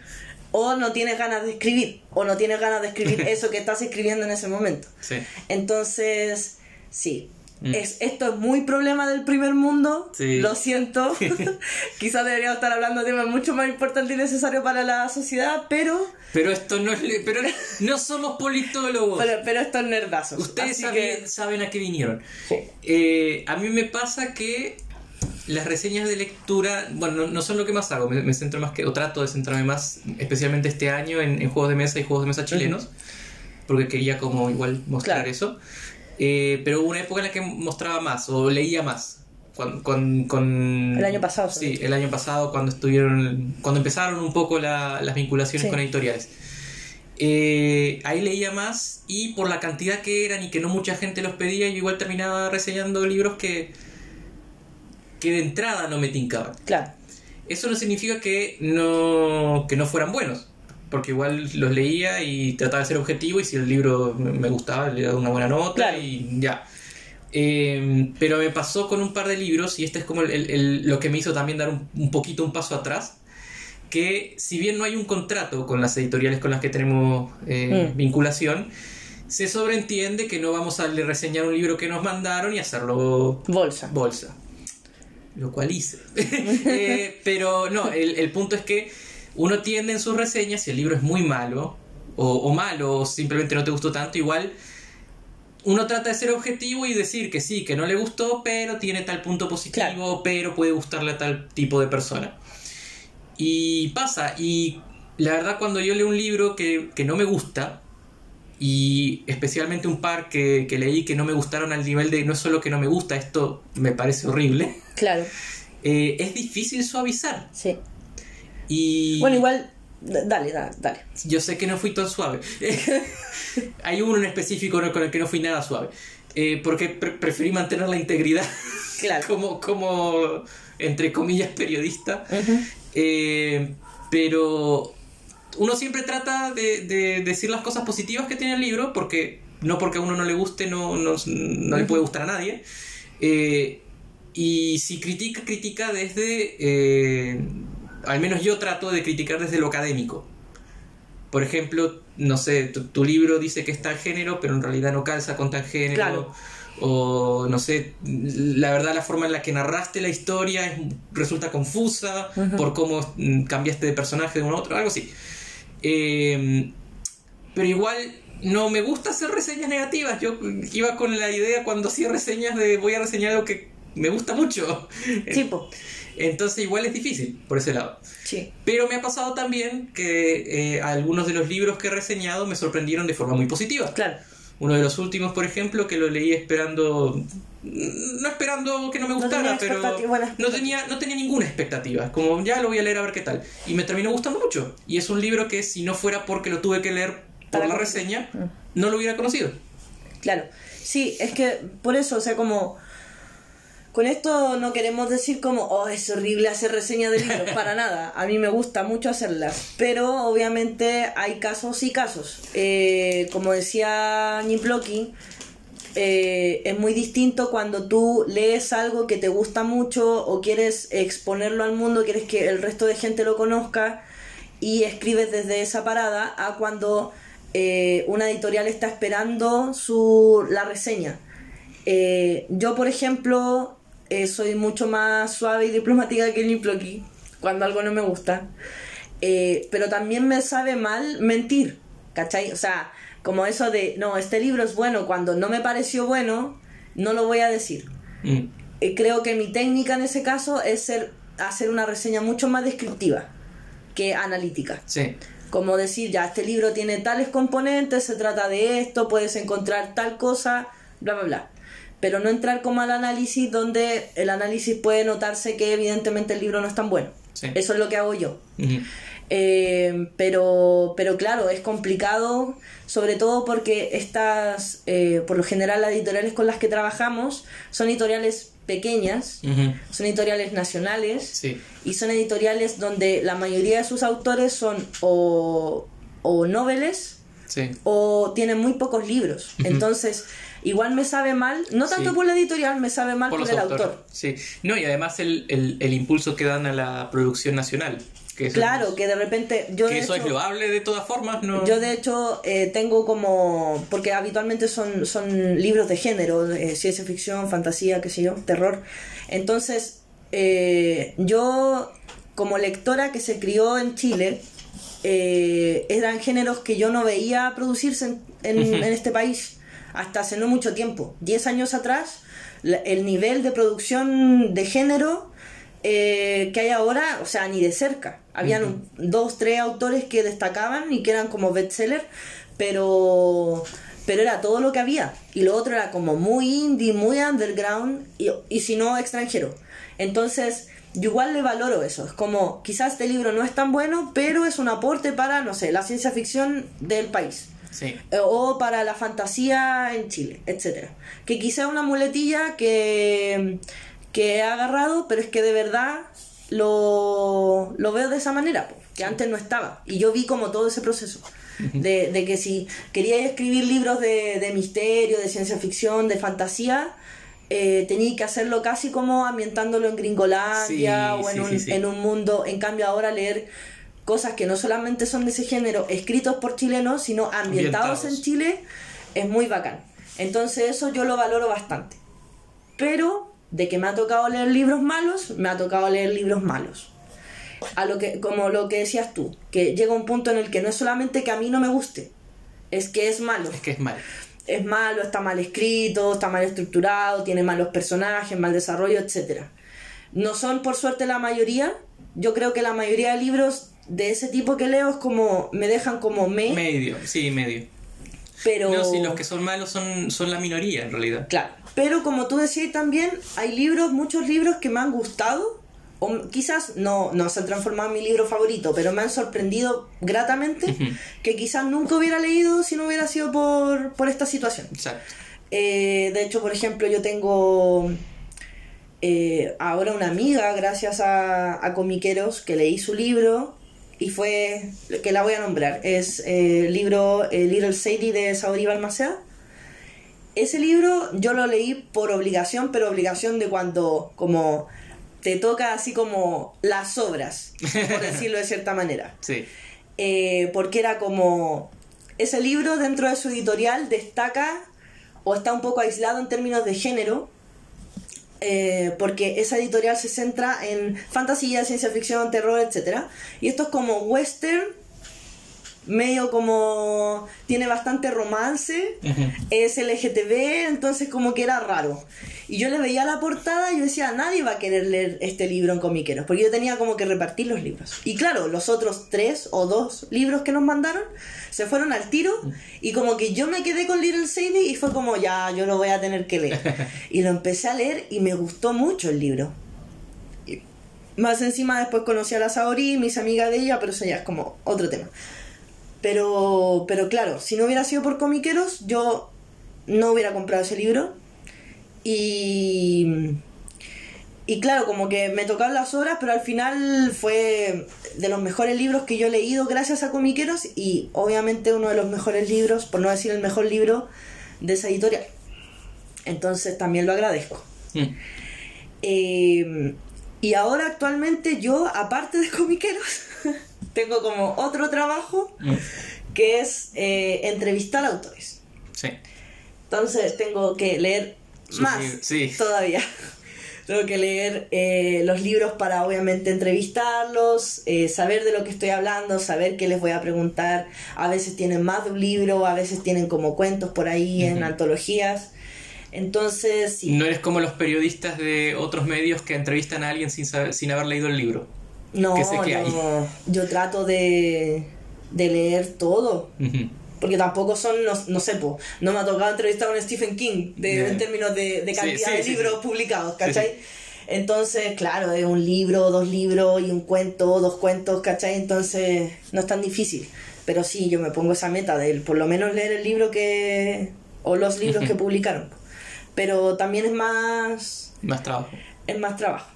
O no tienes ganas de escribir. O no tienes ganas de escribir eso que estás escribiendo en ese momento. Sí. Entonces, sí. Mm. Es, esto es muy problema del primer mundo. Sí. Lo siento. Quizás deberíamos estar hablando de temas mucho más importantes y necesarios para la sociedad, pero, Pero esto no es... Pero no somos politólogos. pero, pero esto es nerdazo. Ustedes saben, que- saben a qué vinieron. Sí. Eh, a mí me pasa que las reseñas de lectura, bueno, no, no son lo que más hago, me, me centro más que, o trato de centrarme más, especialmente este año, en, en juegos de mesa y juegos de mesa chilenos, porque quería como igual mostrar Claro. eso. Eh, pero hubo una época en la que mostraba más, o leía más. Con, con, con- El año pasado, Sí, el año pasado cuando estuvieron, cuando empezaron un poco la- las vinculaciones Sí. con editoriales. Eh, ahí leía más y por la cantidad que eran y que no mucha gente los pedía, yo igual terminaba reseñando libros que, que de entrada no me tincaban. Claro. Eso no significa que no, que no fueran buenos, porque igual los leía y trataba de ser objetivo y si el libro me gustaba le daba una buena nota Claro. y ya. Eh, pero me pasó con un par de libros y este es como el- el- el- lo que me hizo también dar un, un poquito un paso atrás que si bien no hay un contrato con las editoriales con las que tenemos eh, Mm. vinculación se sobreentiende que no vamos a reseñar un libro que nos mandaron y hacerlo Bolsa. bolsa. Lo cual hice. Eh, pero no, el, el punto es que uno tiende en sus reseñas, si el libro es muy malo, o, o malo, o simplemente no te gustó tanto, igual uno trata de ser objetivo y decir que sí, que no le gustó, pero tiene tal punto positivo, Claro. pero puede gustarle a tal tipo de persona. Y pasa, y la verdad cuando yo leo un libro que, que no me gusta, y especialmente un par que, que leí que no me gustaron al nivel de no es solo que no me gusta, esto me parece horrible, Claro. eh, es difícil suavizar. Sí. Y Bueno, igual. Dale, dale, dale. yo sé que no fui tan suave. Hay uno en específico con el que no fui nada suave. Eh, porque pre- preferí mantener la integridad Claro. como, como entre comillas, periodista. Eh, pero uno siempre trata de, decir las cosas positivas que tiene el libro, porque no porque a uno no le guste, no, no, le puede gustar a nadie. Eh, y si critica, critica desde... Eh, al menos yo trato de criticar desde lo académico. Por ejemplo, no sé, tu, libro dice que es tal género, pero en realidad no calza con tal género. O no sé, la verdad la forma en la que narraste la historia resulta confusa por cómo mm, cambiaste de personaje de uno a otro, algo así. Em, pero igual no me gusta hacer reseñas negativas. Yo iba con la idea cuando hacía reseñas de voy a reseñar algo que me gusta mucho. Tipo. Entonces igual es difícil por ese lado. Sí. Pero me ha pasado también que eh, algunos de los libros que he reseñado me sorprendieron de forma muy positiva. Claro. Uno de los últimos, por ejemplo, que lo leí esperando, no esperando que no me gustara, pero no tenía, no tenía ninguna expectativa. Como ya lo voy a leer a ver qué tal. Y me terminó gustando mucho. Y es un libro que si no fuera porque lo tuve que leer por la reseña, mm. no lo hubiera conocido. Claro. Sí, es que por eso, o sea, como con esto no queremos decir como, oh, es horrible hacer reseñas de libros, para nada. A mí me gusta mucho hacerlas, pero obviamente hay casos y casos. Eh, como decía Niploki, eh, es muy distinto cuando tú lees algo que te gusta mucho o quieres exponerlo al mundo, quieres que el resto de gente lo conozca y escribes desde esa parada a cuando eh, una editorial está esperando su, la reseña. yo, por ejemplo, eh, soy mucho más suave y diplomática que el aquí cuando algo no me gusta. Eh, pero también me sabe mal mentir, ¿cachai? O sea, como eso de, no, este libro es bueno, cuando no me pareció bueno, no lo voy a decir. Mm. Eh, creo que mi técnica en ese caso es ser, hacer una reseña mucho más descriptiva que analítica. Sí. Como decir, ya, este libro tiene tales componentes, se trata de esto, puedes encontrar tal cosa, bla, bla, bla pero no entrar como al análisis donde el análisis puede notarse que evidentemente el libro no es tan bueno. Eso es lo que hago yo. Eh, pero, pero claro, es complicado, sobre todo porque estas, eh, por lo general las editoriales con las que trabajamos son editoriales pequeñas, son editoriales nacionales y son editoriales donde la mayoría de sus autores son o, o noveles o tienen muy pocos libros. Entonces igual me sabe mal, no tanto por la editorial, me sabe mal por, el autor. Sí, no, y además el, el, impulso que dan a la producción nacional. Que claro, que de repente yo que eso es loable de todas formas, ¿no? Yo de hecho eh, tengo como, porque habitualmente son, son libros de género, ciencia ficción, fantasía, qué sé yo, terror. Entonces, eh, yo como lectora que se crió en Chile, eh, eran géneros que yo no veía producirse en, en este país hasta hace no mucho tiempo, 10 años atrás, el nivel de producción de género eh, que hay ahora, o sea, ni de cerca. Habían dos, tres autores que destacaban y que eran como bestseller, pero, pero era todo lo que había. Y lo otro era como muy indie, muy underground y, y si no extranjero. Entonces, yo igual le valoro eso. Es como, quizás este libro no es tan bueno, pero es un aporte para, no sé, la ciencia ficción del país. Eh, o para la fantasía en Chile, etcétera. Que quizá una muletilla que, que he agarrado, pero es que de verdad lo, lo veo de esa manera, que antes no estaba. Y yo vi como todo ese proceso. De, de que si quería escribir libros de, de, misterio, de ciencia ficción, de fantasía, eh, tenía que hacerlo casi como ambientándolo en Gringolandia o en, un, en un mundo. En cambio, ahora leer cosas que no solamente son de ese género, escritos por chilenos, sino ambientados, en Chile, es muy bacán. Entonces eso yo lo valoro bastante. Pero de que me ha tocado leer libros malos, me ha tocado leer libros malos. A lo que, como lo que decías tú, que llega un punto en el que no es solamente que a mí no me guste, es que es malo. Es que es malo. Es malo, está mal escrito, está mal estructurado, tiene malos personajes, mal desarrollo, etc. No son por suerte la mayoría. Yo creo que la mayoría de libros de ese tipo que leo es como, me dejan como me. Medio, sí, medio. Pero... No, sí, los que son malos son, son la minoría en realidad. Claro. Pero como tú decías también, hay libros, muchos libros que me han gustado, o quizás no, no se han transformado en mi libro favorito, pero me han sorprendido gratamente, que quizás nunca hubiera leído si no hubiera sido por, por esta situación. Exacto. Eh, de hecho, por ejemplo, yo tengo eh, ahora una amiga, gracias a, a Comiqueros, que leí su libro y fue, que la voy a nombrar, es eh, el libro eh, Little Sadie de Saori Balmaceda. Ese libro yo lo leí por obligación, pero obligación de cuando como te toca así como las obras, por decirlo de cierta manera. Sí. Eh, porque era como ese libro dentro de su editorial destaca o está un poco aislado en términos de género eh, porque esa editorial se centra en fantasía, ciencia ficción, terror, etc. Y esto es como western, medio como tiene bastante romance, es LGTB, entonces como que era raro. Y yo le veía la portada y yo decía, nadie va a querer leer este libro en comiqueros, porque yo tenía como que repartir los libros. Y claro, los otros tres o dos libros que nos mandaron se fueron al tiro y como que yo me quedé con Little Sadie y fue como, ya, yo lo voy a tener que leer. Y lo empecé a leer y me gustó mucho el libro. Y más encima después conocí a la Saori, mis amigas de ella, pero eso ya es como otro tema. Pero, pero claro, si no hubiera sido por comiqueros, yo no hubiera comprado ese libro. Y, y claro, como que me tocaron las horas, pero al final fue de los mejores libros que yo he leído gracias a comiqueros y obviamente uno de los mejores libros, por no decir el mejor libro de esa editorial. Entonces también lo agradezco. Mm. Eh, y ahora actualmente yo, aparte de comiqueros, tengo como otro trabajo Mm. que es eh, entrevistar autores. Sí. Entonces tengo que leer Sus más sí. todavía. tengo que leer eh, los libros para obviamente entrevistarlos, eh, saber de lo que estoy hablando, saber qué les voy a preguntar. A veces tienen más de un libro, a veces tienen como cuentos por ahí en antologías. Entonces, sí. No eres como los periodistas de otros medios que entrevistan a alguien sin, saber- sin haber leído el libro. No, que sé que hay. yo, yo trato de, de leer todo. Porque tampoco son, no, no sé, po, no me ha tocado entrevistar a un Stephen King de, Yeah. en términos de, de cantidad sí, de sí, libros publicados, ¿cachai? Entonces, claro, es un libro, dos libros y un cuento, dos cuentos, ¿cachai? Entonces, no es tan difícil. Pero sí, yo me pongo esa meta de por lo menos leer el libro que. o los libros que publicaron. Pero también es más. Más trabajo. es más trabajo.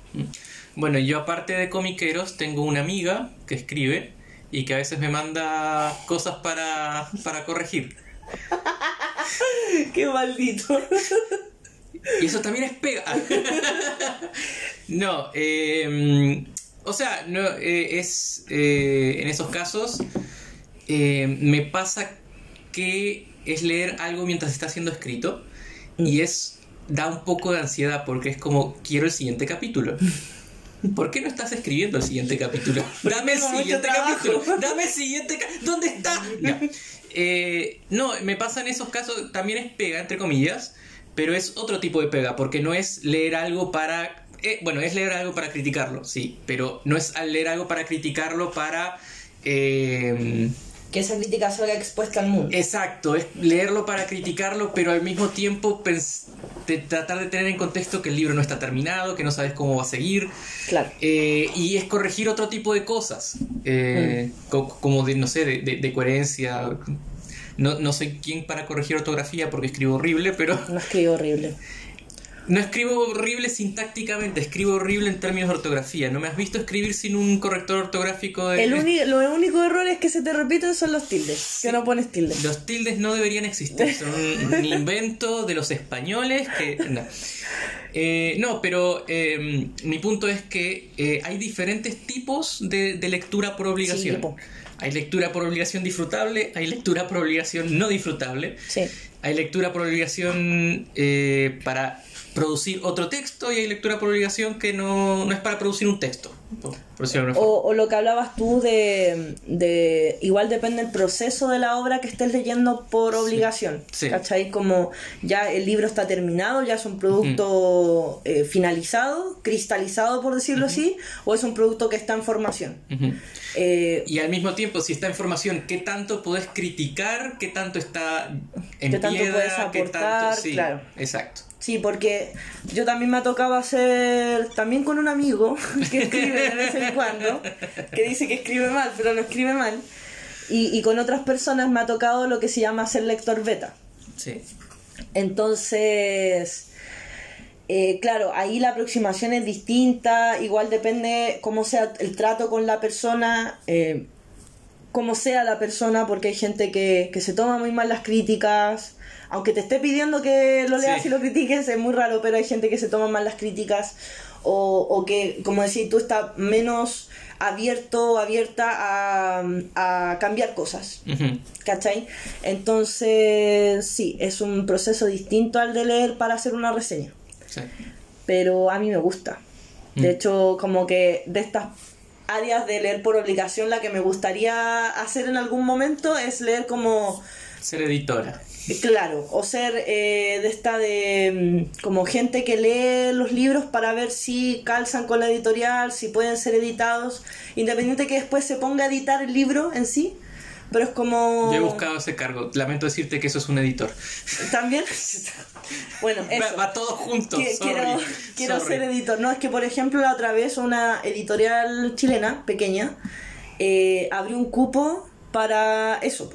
Bueno, yo aparte de comiqueros tengo una amiga que escribe y que a veces me manda cosas para, para corregir. ¡Qué maldito! Y eso también es pega. no, eh, o sea, no, eh, es eh, en esos casos eh, me pasa que es leer algo mientras está siendo escrito y es da un poco de ansiedad porque es como quiero el siguiente capítulo. ¿Por qué no estás escribiendo el siguiente capítulo? Dame el siguiente capítulo. Dame el siguiente. ca- ¿Dónde está? Ya. Eh, no, me pasa en esos casos, también es pega, entre comillas, pero es otro tipo de pega, porque no es leer algo para... eh, bueno, es leer algo para criticarlo, sí, pero no es al leer algo para criticarlo para... eh, que esa crítica salga expuesta al mundo. exacto, es leerlo para criticarlo, pero al mismo tiempo de tratar de tener en contexto que el libro no está terminado, que no sabes cómo va a seguir. Claro. Eh, y es corregir otro tipo de cosas, eh, co- como de, no sé, de, de- de coherencia. No, no soy quien para corregir ortografía porque escribo horrible, pero No escribo horrible. No escribo horrible sintácticamente, escribo horrible en términos de ortografía. ¿No me has visto escribir sin un corrector ortográfico? De... El uni- los únicos errores que se te repiten son los tildes. Que no pones tildes. Los tildes no deberían existir, son un, un invento de los españoles que... No, Eh, no pero eh, mi punto es que eh, hay diferentes tipos de, de lectura por obligación. Sí, hay lectura por obligación disfrutable, hay lectura por obligación no disfrutable, Sí. hay lectura por obligación eh, para producir otro texto y hay lectura por obligación que no, no es para producir un texto. Por, por. O, o lo que hablabas tú de, de. Igual depende el proceso de la obra que estés leyendo por obligación. sí. ¿Cachai? Como ya el libro está terminado, ya es un producto eh, finalizado, cristalizado, por decirlo así, o es un producto que está en formación. Eh, Y al mismo tiempo, si está en formación, ¿qué tanto podés criticar? ¿Qué tanto está en ¿Qué tanto piedra? puedes ¿Qué aportar? tanto? Sí, Claro. exacto. Sí, porque yo también me ha tocado hacer, también con un amigo que escribe de vez en cuando, que dice que escribe mal, pero no escribe mal, y, y con otras personas me ha tocado lo que se llama ser lector beta. Sí. Entonces, eh, claro, ahí la aproximación es distinta, igual depende cómo sea el trato con la persona, eh, cómo sea la persona, porque hay gente que, que se toma muy mal las críticas, aunque te esté pidiendo que lo leas Sí. y lo critiques, es muy raro, pero hay gente que se toma mal las críticas o, o que, como decís, tú estás menos abierto o abierta a, a cambiar cosas. Ujú. ¿Cachai? Entonces, sí, es un proceso distinto al de leer para hacer una reseña. Sí. Pero a mí me gusta. De Mm. hecho, como que de estas áreas de leer por obligación, la que me gustaría hacer en algún momento es leer como Ser editora. Claro, o ser eh, de esta de mm, como gente que lee los libros para ver si calzan con la editorial, si pueden ser editados, independiente que después se ponga a editar el libro en sí, pero es como... Yo he buscado ese cargo. Lamento decirte que eso es un editor. También... bueno, eso. Va, va todo junto. Sorry, quiero quiero sorry. ser editor. No, es que por ejemplo la otra vez una editorial chilena, pequeña, eh, abrió un cupo para eso.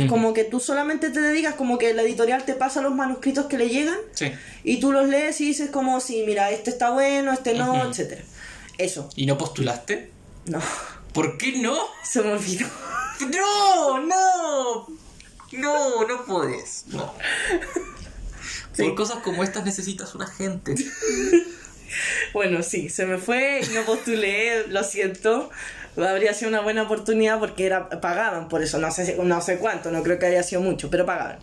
Que es como que tú solamente te dedicas, como que la editorial te pasa los manuscritos que le llegan Sí. y tú los lees y dices como, sí, mira, este está bueno, este no, Ujú. etcétera. Eso. ¿Y no postulaste? No, ¿Por qué no? se me olvidó. No, no. No, no puedes. No. Sí. Por cosas como estas necesitas un agente. Bueno, sí, se me fue no postulé, lo siento. Habría sido una buena oportunidad porque era pagaban por eso, no sé, no sé cuánto, no creo que haya sido mucho, pero pagaban.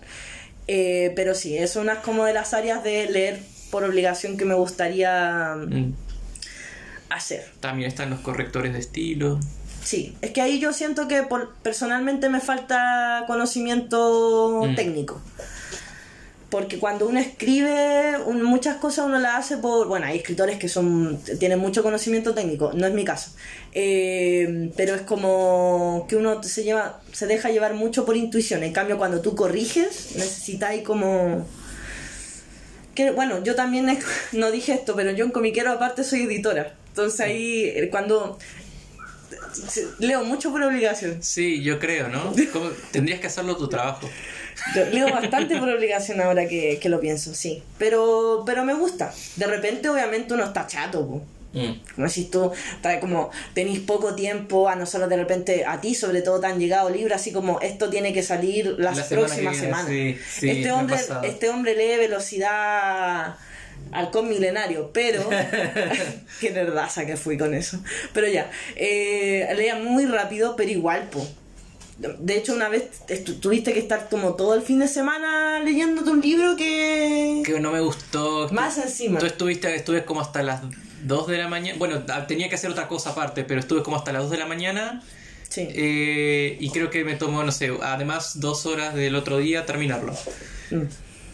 Eh, pero sí, es una como de las áreas de leer por obligación que me gustaría Mm. hacer. También están los correctores de estilo. Sí, es que ahí yo siento que por, personalmente me falta conocimiento Mm. técnico. Porque cuando uno escribe, muchas cosas uno las hace por... Bueno, hay escritores que son tienen mucho conocimiento técnico, no es mi caso. Eh, pero es como que uno se, lleva, se deja llevar mucho por intuición. En cambio, cuando tú corriges, necesitáis como... Que, bueno, yo también no dije esto, pero yo en Comiquero aparte soy editora. Entonces ahí, eh, cuando... Leo mucho por obligación. Sí, yo creo, ¿no? Tendrías que hacerlo tu trabajo. Yo leo bastante por obligación ahora que, que lo pienso, sí. Pero, pero me gusta. De repente, obviamente, uno está chato, po. Mm. Como decís tú, está como tenéis poco tiempo, a nosotros de repente, a ti sobre todo te han llegado libros así como esto tiene que salir las La semana próximas semanas. sí, sí, este, hombre, este hombre lee velocidad halcón milenario, pero qué nerdaza que fui con eso. Pero ya, eh, leía muy rápido, pero igual, po. De hecho, una vez tuviste que estar como todo el fin de semana leyéndote un libro que... Que no me gustó. Más encima. Tú estuviste, estuve como hasta las 2 de la mañana. Bueno, tenía que hacer otra cosa aparte, pero estuve como hasta las 2 de la mañana. Sí. eh, y creo que me tomó, no sé, además dos horas del otro día terminarlo. Mm.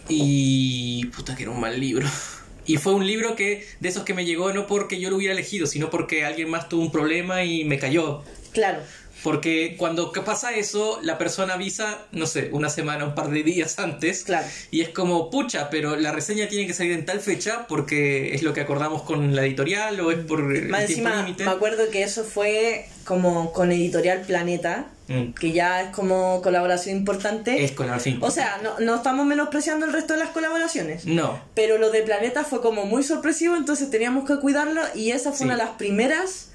Y. puta, que era un mal libro. Y fue un libro que, de esos que me llegó no porque yo lo hubiera elegido, sino porque alguien más tuvo un problema y me cayó. Claro. Porque cuando pasa eso, la persona avisa, no sé, una semana, un par de días antes. Claro. Y es como, pucha, pero la reseña tiene que salir en tal fecha porque es lo que acordamos con la editorial o es por el Más tiempo encima, límite. me acuerdo que eso fue como con Editorial Planeta, Mm. que ya es como colaboración importante. Es con la fin. O sea, no, no estamos menospreciando el resto de las colaboraciones. No. Pero lo de Planeta fue como muy sorpresivo, entonces teníamos que cuidarlo y esa fue Sí. una de las primeras,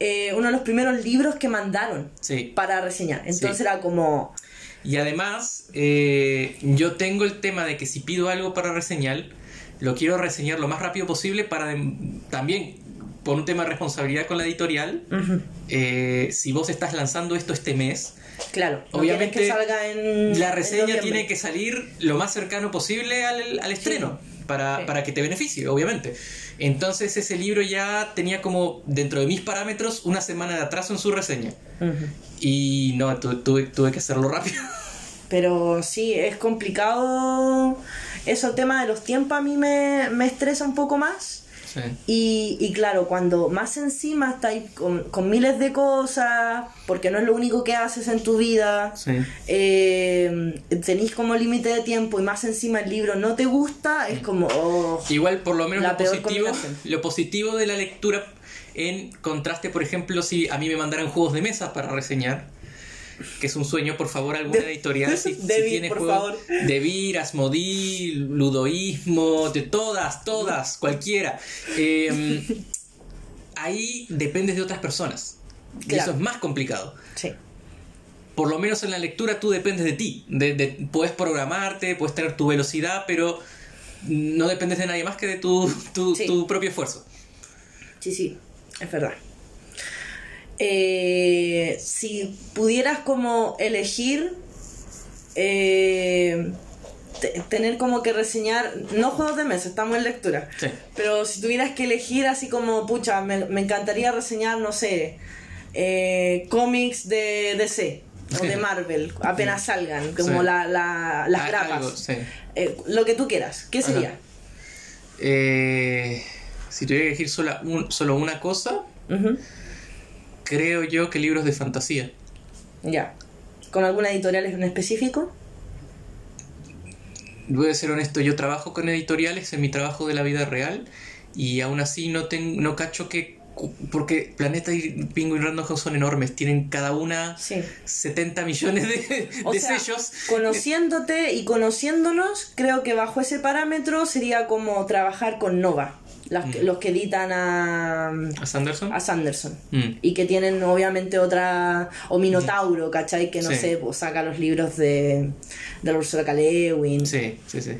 eh, uno de los primeros libros que mandaron Sí. para reseñar. Entonces Sí. era como, Y además, eh, yo tengo el tema de que si pido algo para reseñar, lo quiero reseñar lo más rápido posible para también, por un tema de responsabilidad con la editorial, eh, si vos estás lanzando esto este mes, claro, Obviamente, que salga en la reseña tiene que salir lo más cercano posible al, al estreno. Para, Sí. para que te beneficie, obviamente. Entonces ese libro ya tenía como, dentro de mis parámetros, una semana de atraso en su reseña. Y no, tu- tuve, tuve que hacerlo rápido. Pero sí, es complicado. Eso, el tema de los tiempos a mí me, me estresa un poco más. Sí. Y, y claro, cuando más encima estáis con, con miles de cosas, porque no es lo único que haces en tu vida, Sí. eh, tenéis como límite de tiempo y más encima el libro no te gusta, es como... oh, Igual, por lo menos La lo positivo, lo positivo de la lectura, en contraste, por ejemplo, si a mí me mandaran juegos de mesa para reseñar, que es un sueño, por favor, alguna editorial. Si, si Devir, tiene por juegos favor. de Vir, Asmodee, Ludoísmo, de todas, todas, cualquiera. Eh, ahí dependes de otras personas. Y eso es más complicado. Sí. Por lo menos en la lectura tú dependes de ti. De, de- puedes programarte, puedes tener tu velocidad, pero no dependes de nadie más que de tu, tu, Sí. tu propio esfuerzo. Sí, sí, es verdad. Eh, si pudieras como elegir eh, te- tener como que reseñar, no juegos de mesa, estamos en lectura, Sí. pero si tuvieras que elegir así como, pucha, me, me encantaría reseñar, no sé, eh, cómics de DC o de Marvel, apenas salgan, como Sí. la, la- las Ah, grapas, algo. Eh, lo que tú quieras, ¿qué sería? Eh, si tuviera que elegir sola un- solo una cosa, creo yo que libros de fantasía. Ya. ¿Con alguna editorial en específico? Voy a ser honesto, yo trabajo con editoriales en mi trabajo de la vida real y aún así no, ten- no cacho que... Porque Planeta y Penguin Random House son enormes, tienen cada una Sí. 70 millones de, O de sea, sellos. Conociéndote y conociéndonos, creo que bajo ese parámetro sería como trabajar con Nova, las Mm. los que editan a, ¿A Sanderson? a Sanderson. Mm. Y que tienen obviamente otra. O Minotauro, ¿cachai? Que no Sí. sé, pues saca los libros de, de la Ursula K. Le Guin. Sí, sí, sí.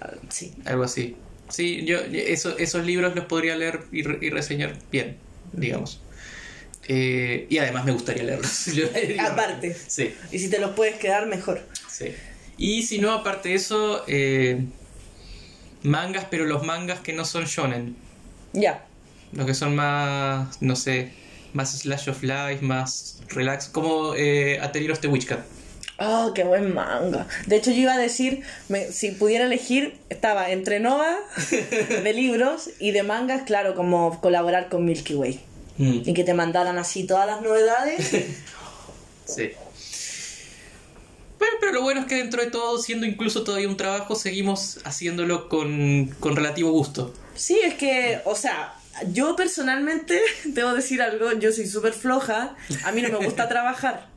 Ah, sí. Algo así. Sí, yo eso- esos libros los podría leer y, re- y reseñar bien, digamos. Eh, y además me gustaría leerlos. Aparte. Sí, Y si te los puedes quedar, mejor. sí. Y si no, aparte de eso, eh, mangas, pero los mangas que no son shonen. Ya. Los que son más, no sé, más slash of life, más relax, como eh, Ateriros de Witchcat. Oh, qué buen manga. De hecho, yo iba a decir, me- si pudiera elegir, estaba entre Nova, de libros, y de mangas, claro, como colaborar con Milky Way. Mm, Y que te mandaran así todas las novedades. Sí. Pero lo bueno es que dentro de todo, siendo incluso todavía un trabajo, seguimos haciéndolo con, con relativo gusto. Sí, es que, o sea, yo personalmente, debo decir algo, yo soy súper floja, a mí no me gusta trabajar,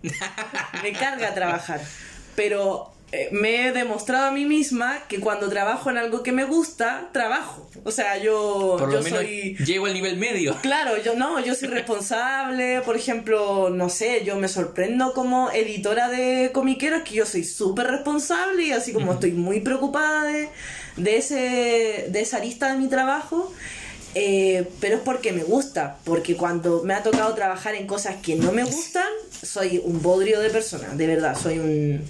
me carga trabajar, pero eh, me he demostrado a mí misma que cuando trabajo en algo que me gusta, trabajo. O sea, yo, Por yo lo menos soy... llego al nivel medio. Claro, yo no, yo soy responsable, por ejemplo, no sé, yo me sorprendo como editora de comiqueros que yo soy súper responsable y así como estoy muy preocupada de, de, ese, de esa arista de mi trabajo, eh, pero es porque me gusta, porque cuando me ha tocado trabajar en cosas que no me gustan, soy un bodrio de persona, de verdad, soy un...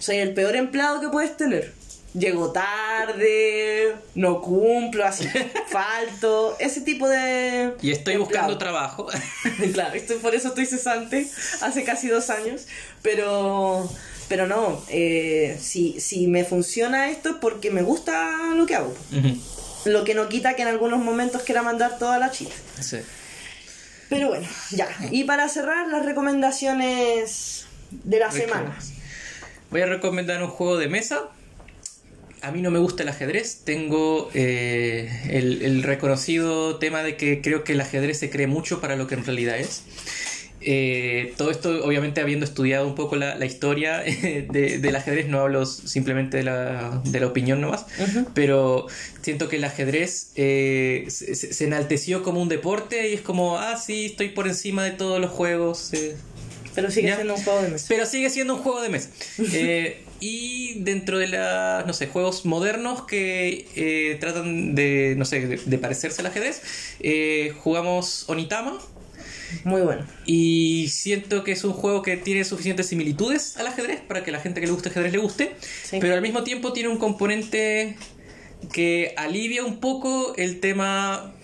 Soy el peor empleado que puedes tener. Llego tarde, no cumplo, así, falto, ese tipo de... Y estoy buscando trabajo. claro, estoy, por eso estoy cesante hace casi dos años, pero, pero no, eh, si, si me funciona esto es porque me gusta lo que hago. Lo que no quita que en algunos momentos quiera mandar toda la chica. Sí. Pero bueno, ya. Y para cerrar, las recomendaciones de la semana. Voy a recomendar un juego de mesa. A mí no me gusta el ajedrez. Tengo eh, el, el reconocido tema de que creo que el ajedrez se cree mucho para lo que en realidad es. Eh, todo esto, obviamente, habiendo estudiado un poco la, la historia eh, de- del ajedrez, no hablo simplemente de la, de la opinión nomás, pero siento que el ajedrez eh, se, se- se enalteció como un deporte y es como, ah, sí, estoy por encima de todos los juegos. Pero sigue Ya. siendo un juego de mesa. pero sigue siendo un juego de mesa. Eh, y dentro de las, no sé, juegos modernos que eh, tratan de, no sé, de, de parecerse al ajedrez, eh, jugamos Onitama. Muy bueno. Y siento que es un juego que tiene suficientes similitudes al ajedrez para que la gente que le guste ajedrez le guste. Sí. Pero al mismo tiempo tiene un componente que alivia un poco el tema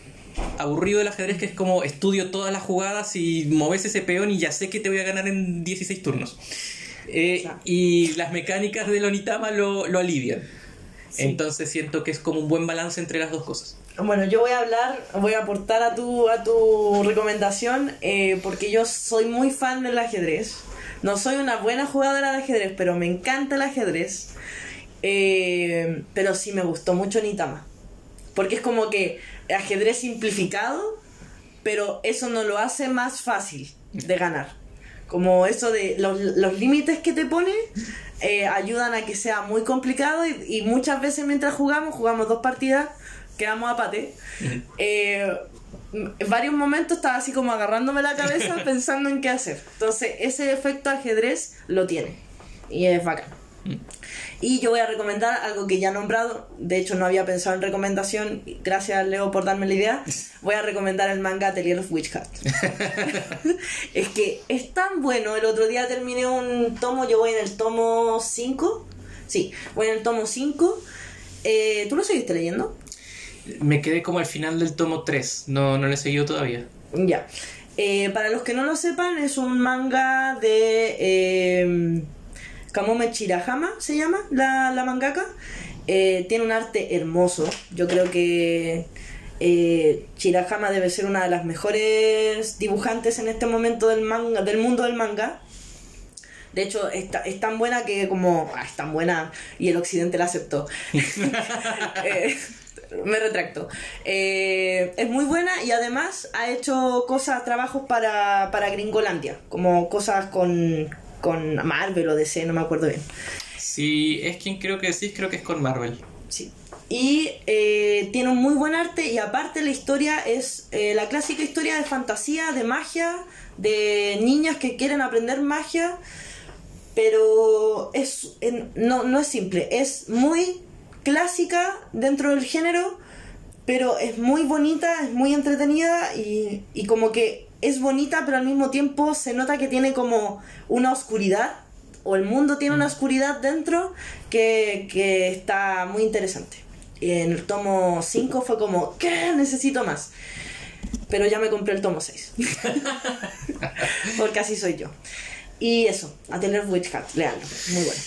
aburrido del ajedrez, que es como estudio todas las jugadas y moves ese peón y ya sé que te voy a ganar en 16 turnos. Eh, y las mecánicas del Onitama lo, lo alivian. Sí. Entonces siento que es como un buen balance entre las dos cosas. Bueno, yo voy a hablar, voy a aportar a tu, a tu recomendación, eh, porque yo soy muy fan del ajedrez. No soy una buena jugadora de ajedrez, pero me encanta el ajedrez. Eh, pero sí me gustó mucho Nitama. Porque es como que ajedrez simplificado, pero eso no lo hace más fácil de ganar. Como eso de los, los límites que te pone eh, ayudan a que sea muy complicado y, y muchas veces mientras jugamos, jugamos dos partidas, quedamos a pate. Eh, en varios momentos estaba así como agarrándome la cabeza pensando en qué hacer. Entonces ese efecto ajedrez lo tiene y es bacán. Y yo voy a recomendar algo que ya he nombrado, de hecho no había pensado en recomendación, gracias Leo por darme la idea, voy a recomendar el manga Atelier of Witch Hat. es que es tan bueno, el otro día terminé un tomo, yo voy en el tomo 5, sí, voy en el tomo 5, eh, ¿tú lo seguiste leyendo? Me quedé como al final del tomo 3, no, no lo he seguido todavía. Ya. Eh, para los que no lo sepan, es un manga de eh, Kamome Chirahama, se llama la, la mangaka. Eh, tiene un arte hermoso. Yo creo que eh, Chirahama debe ser una de las mejores dibujantes en este momento del, manga, del mundo del manga. De hecho, es, ta- es tan buena que como... ah, es tan buena y el occidente la aceptó. Eh, me retracto. Eh, es muy buena y además ha hecho cosas, trabajos para, para Gringolandia, como cosas con, con Marvel o DC, no me acuerdo bien. Si es quien creo que decís, creo que es con Marvel. Sí. Y eh, tiene un muy buen arte y aparte la historia es eh, la clásica historia de fantasía, de magia, de niñas que quieren aprender magia, pero es en- no, no es simple, es muy clásica dentro del género, pero es muy bonita, es muy entretenida y, y como que es bonita, pero al mismo tiempo se nota que tiene como una oscuridad, o el mundo tiene una oscuridad dentro que, que está muy interesante. Y en el tomo 5 fue como, ¿qué? Necesito más. Pero ya me compré el tomo 6. Porque así soy yo. Y eso, Atelier Witch Hat, leanlo, muy bueno.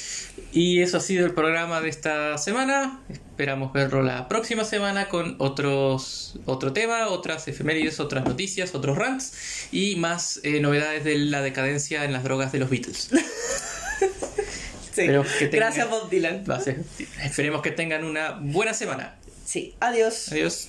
Y eso ha sido el programa de esta semana. Esperamos verlo la próxima semana con otros otro tema, otras efemérides, otras noticias, otros rants y más eh, novedades de la decadencia en las drogas de los Beatles. Sí. Esperemos que tengan- Gracias Bob Dylan. Esperemos que tengan una buena semana. Sí, adiós. Adiós.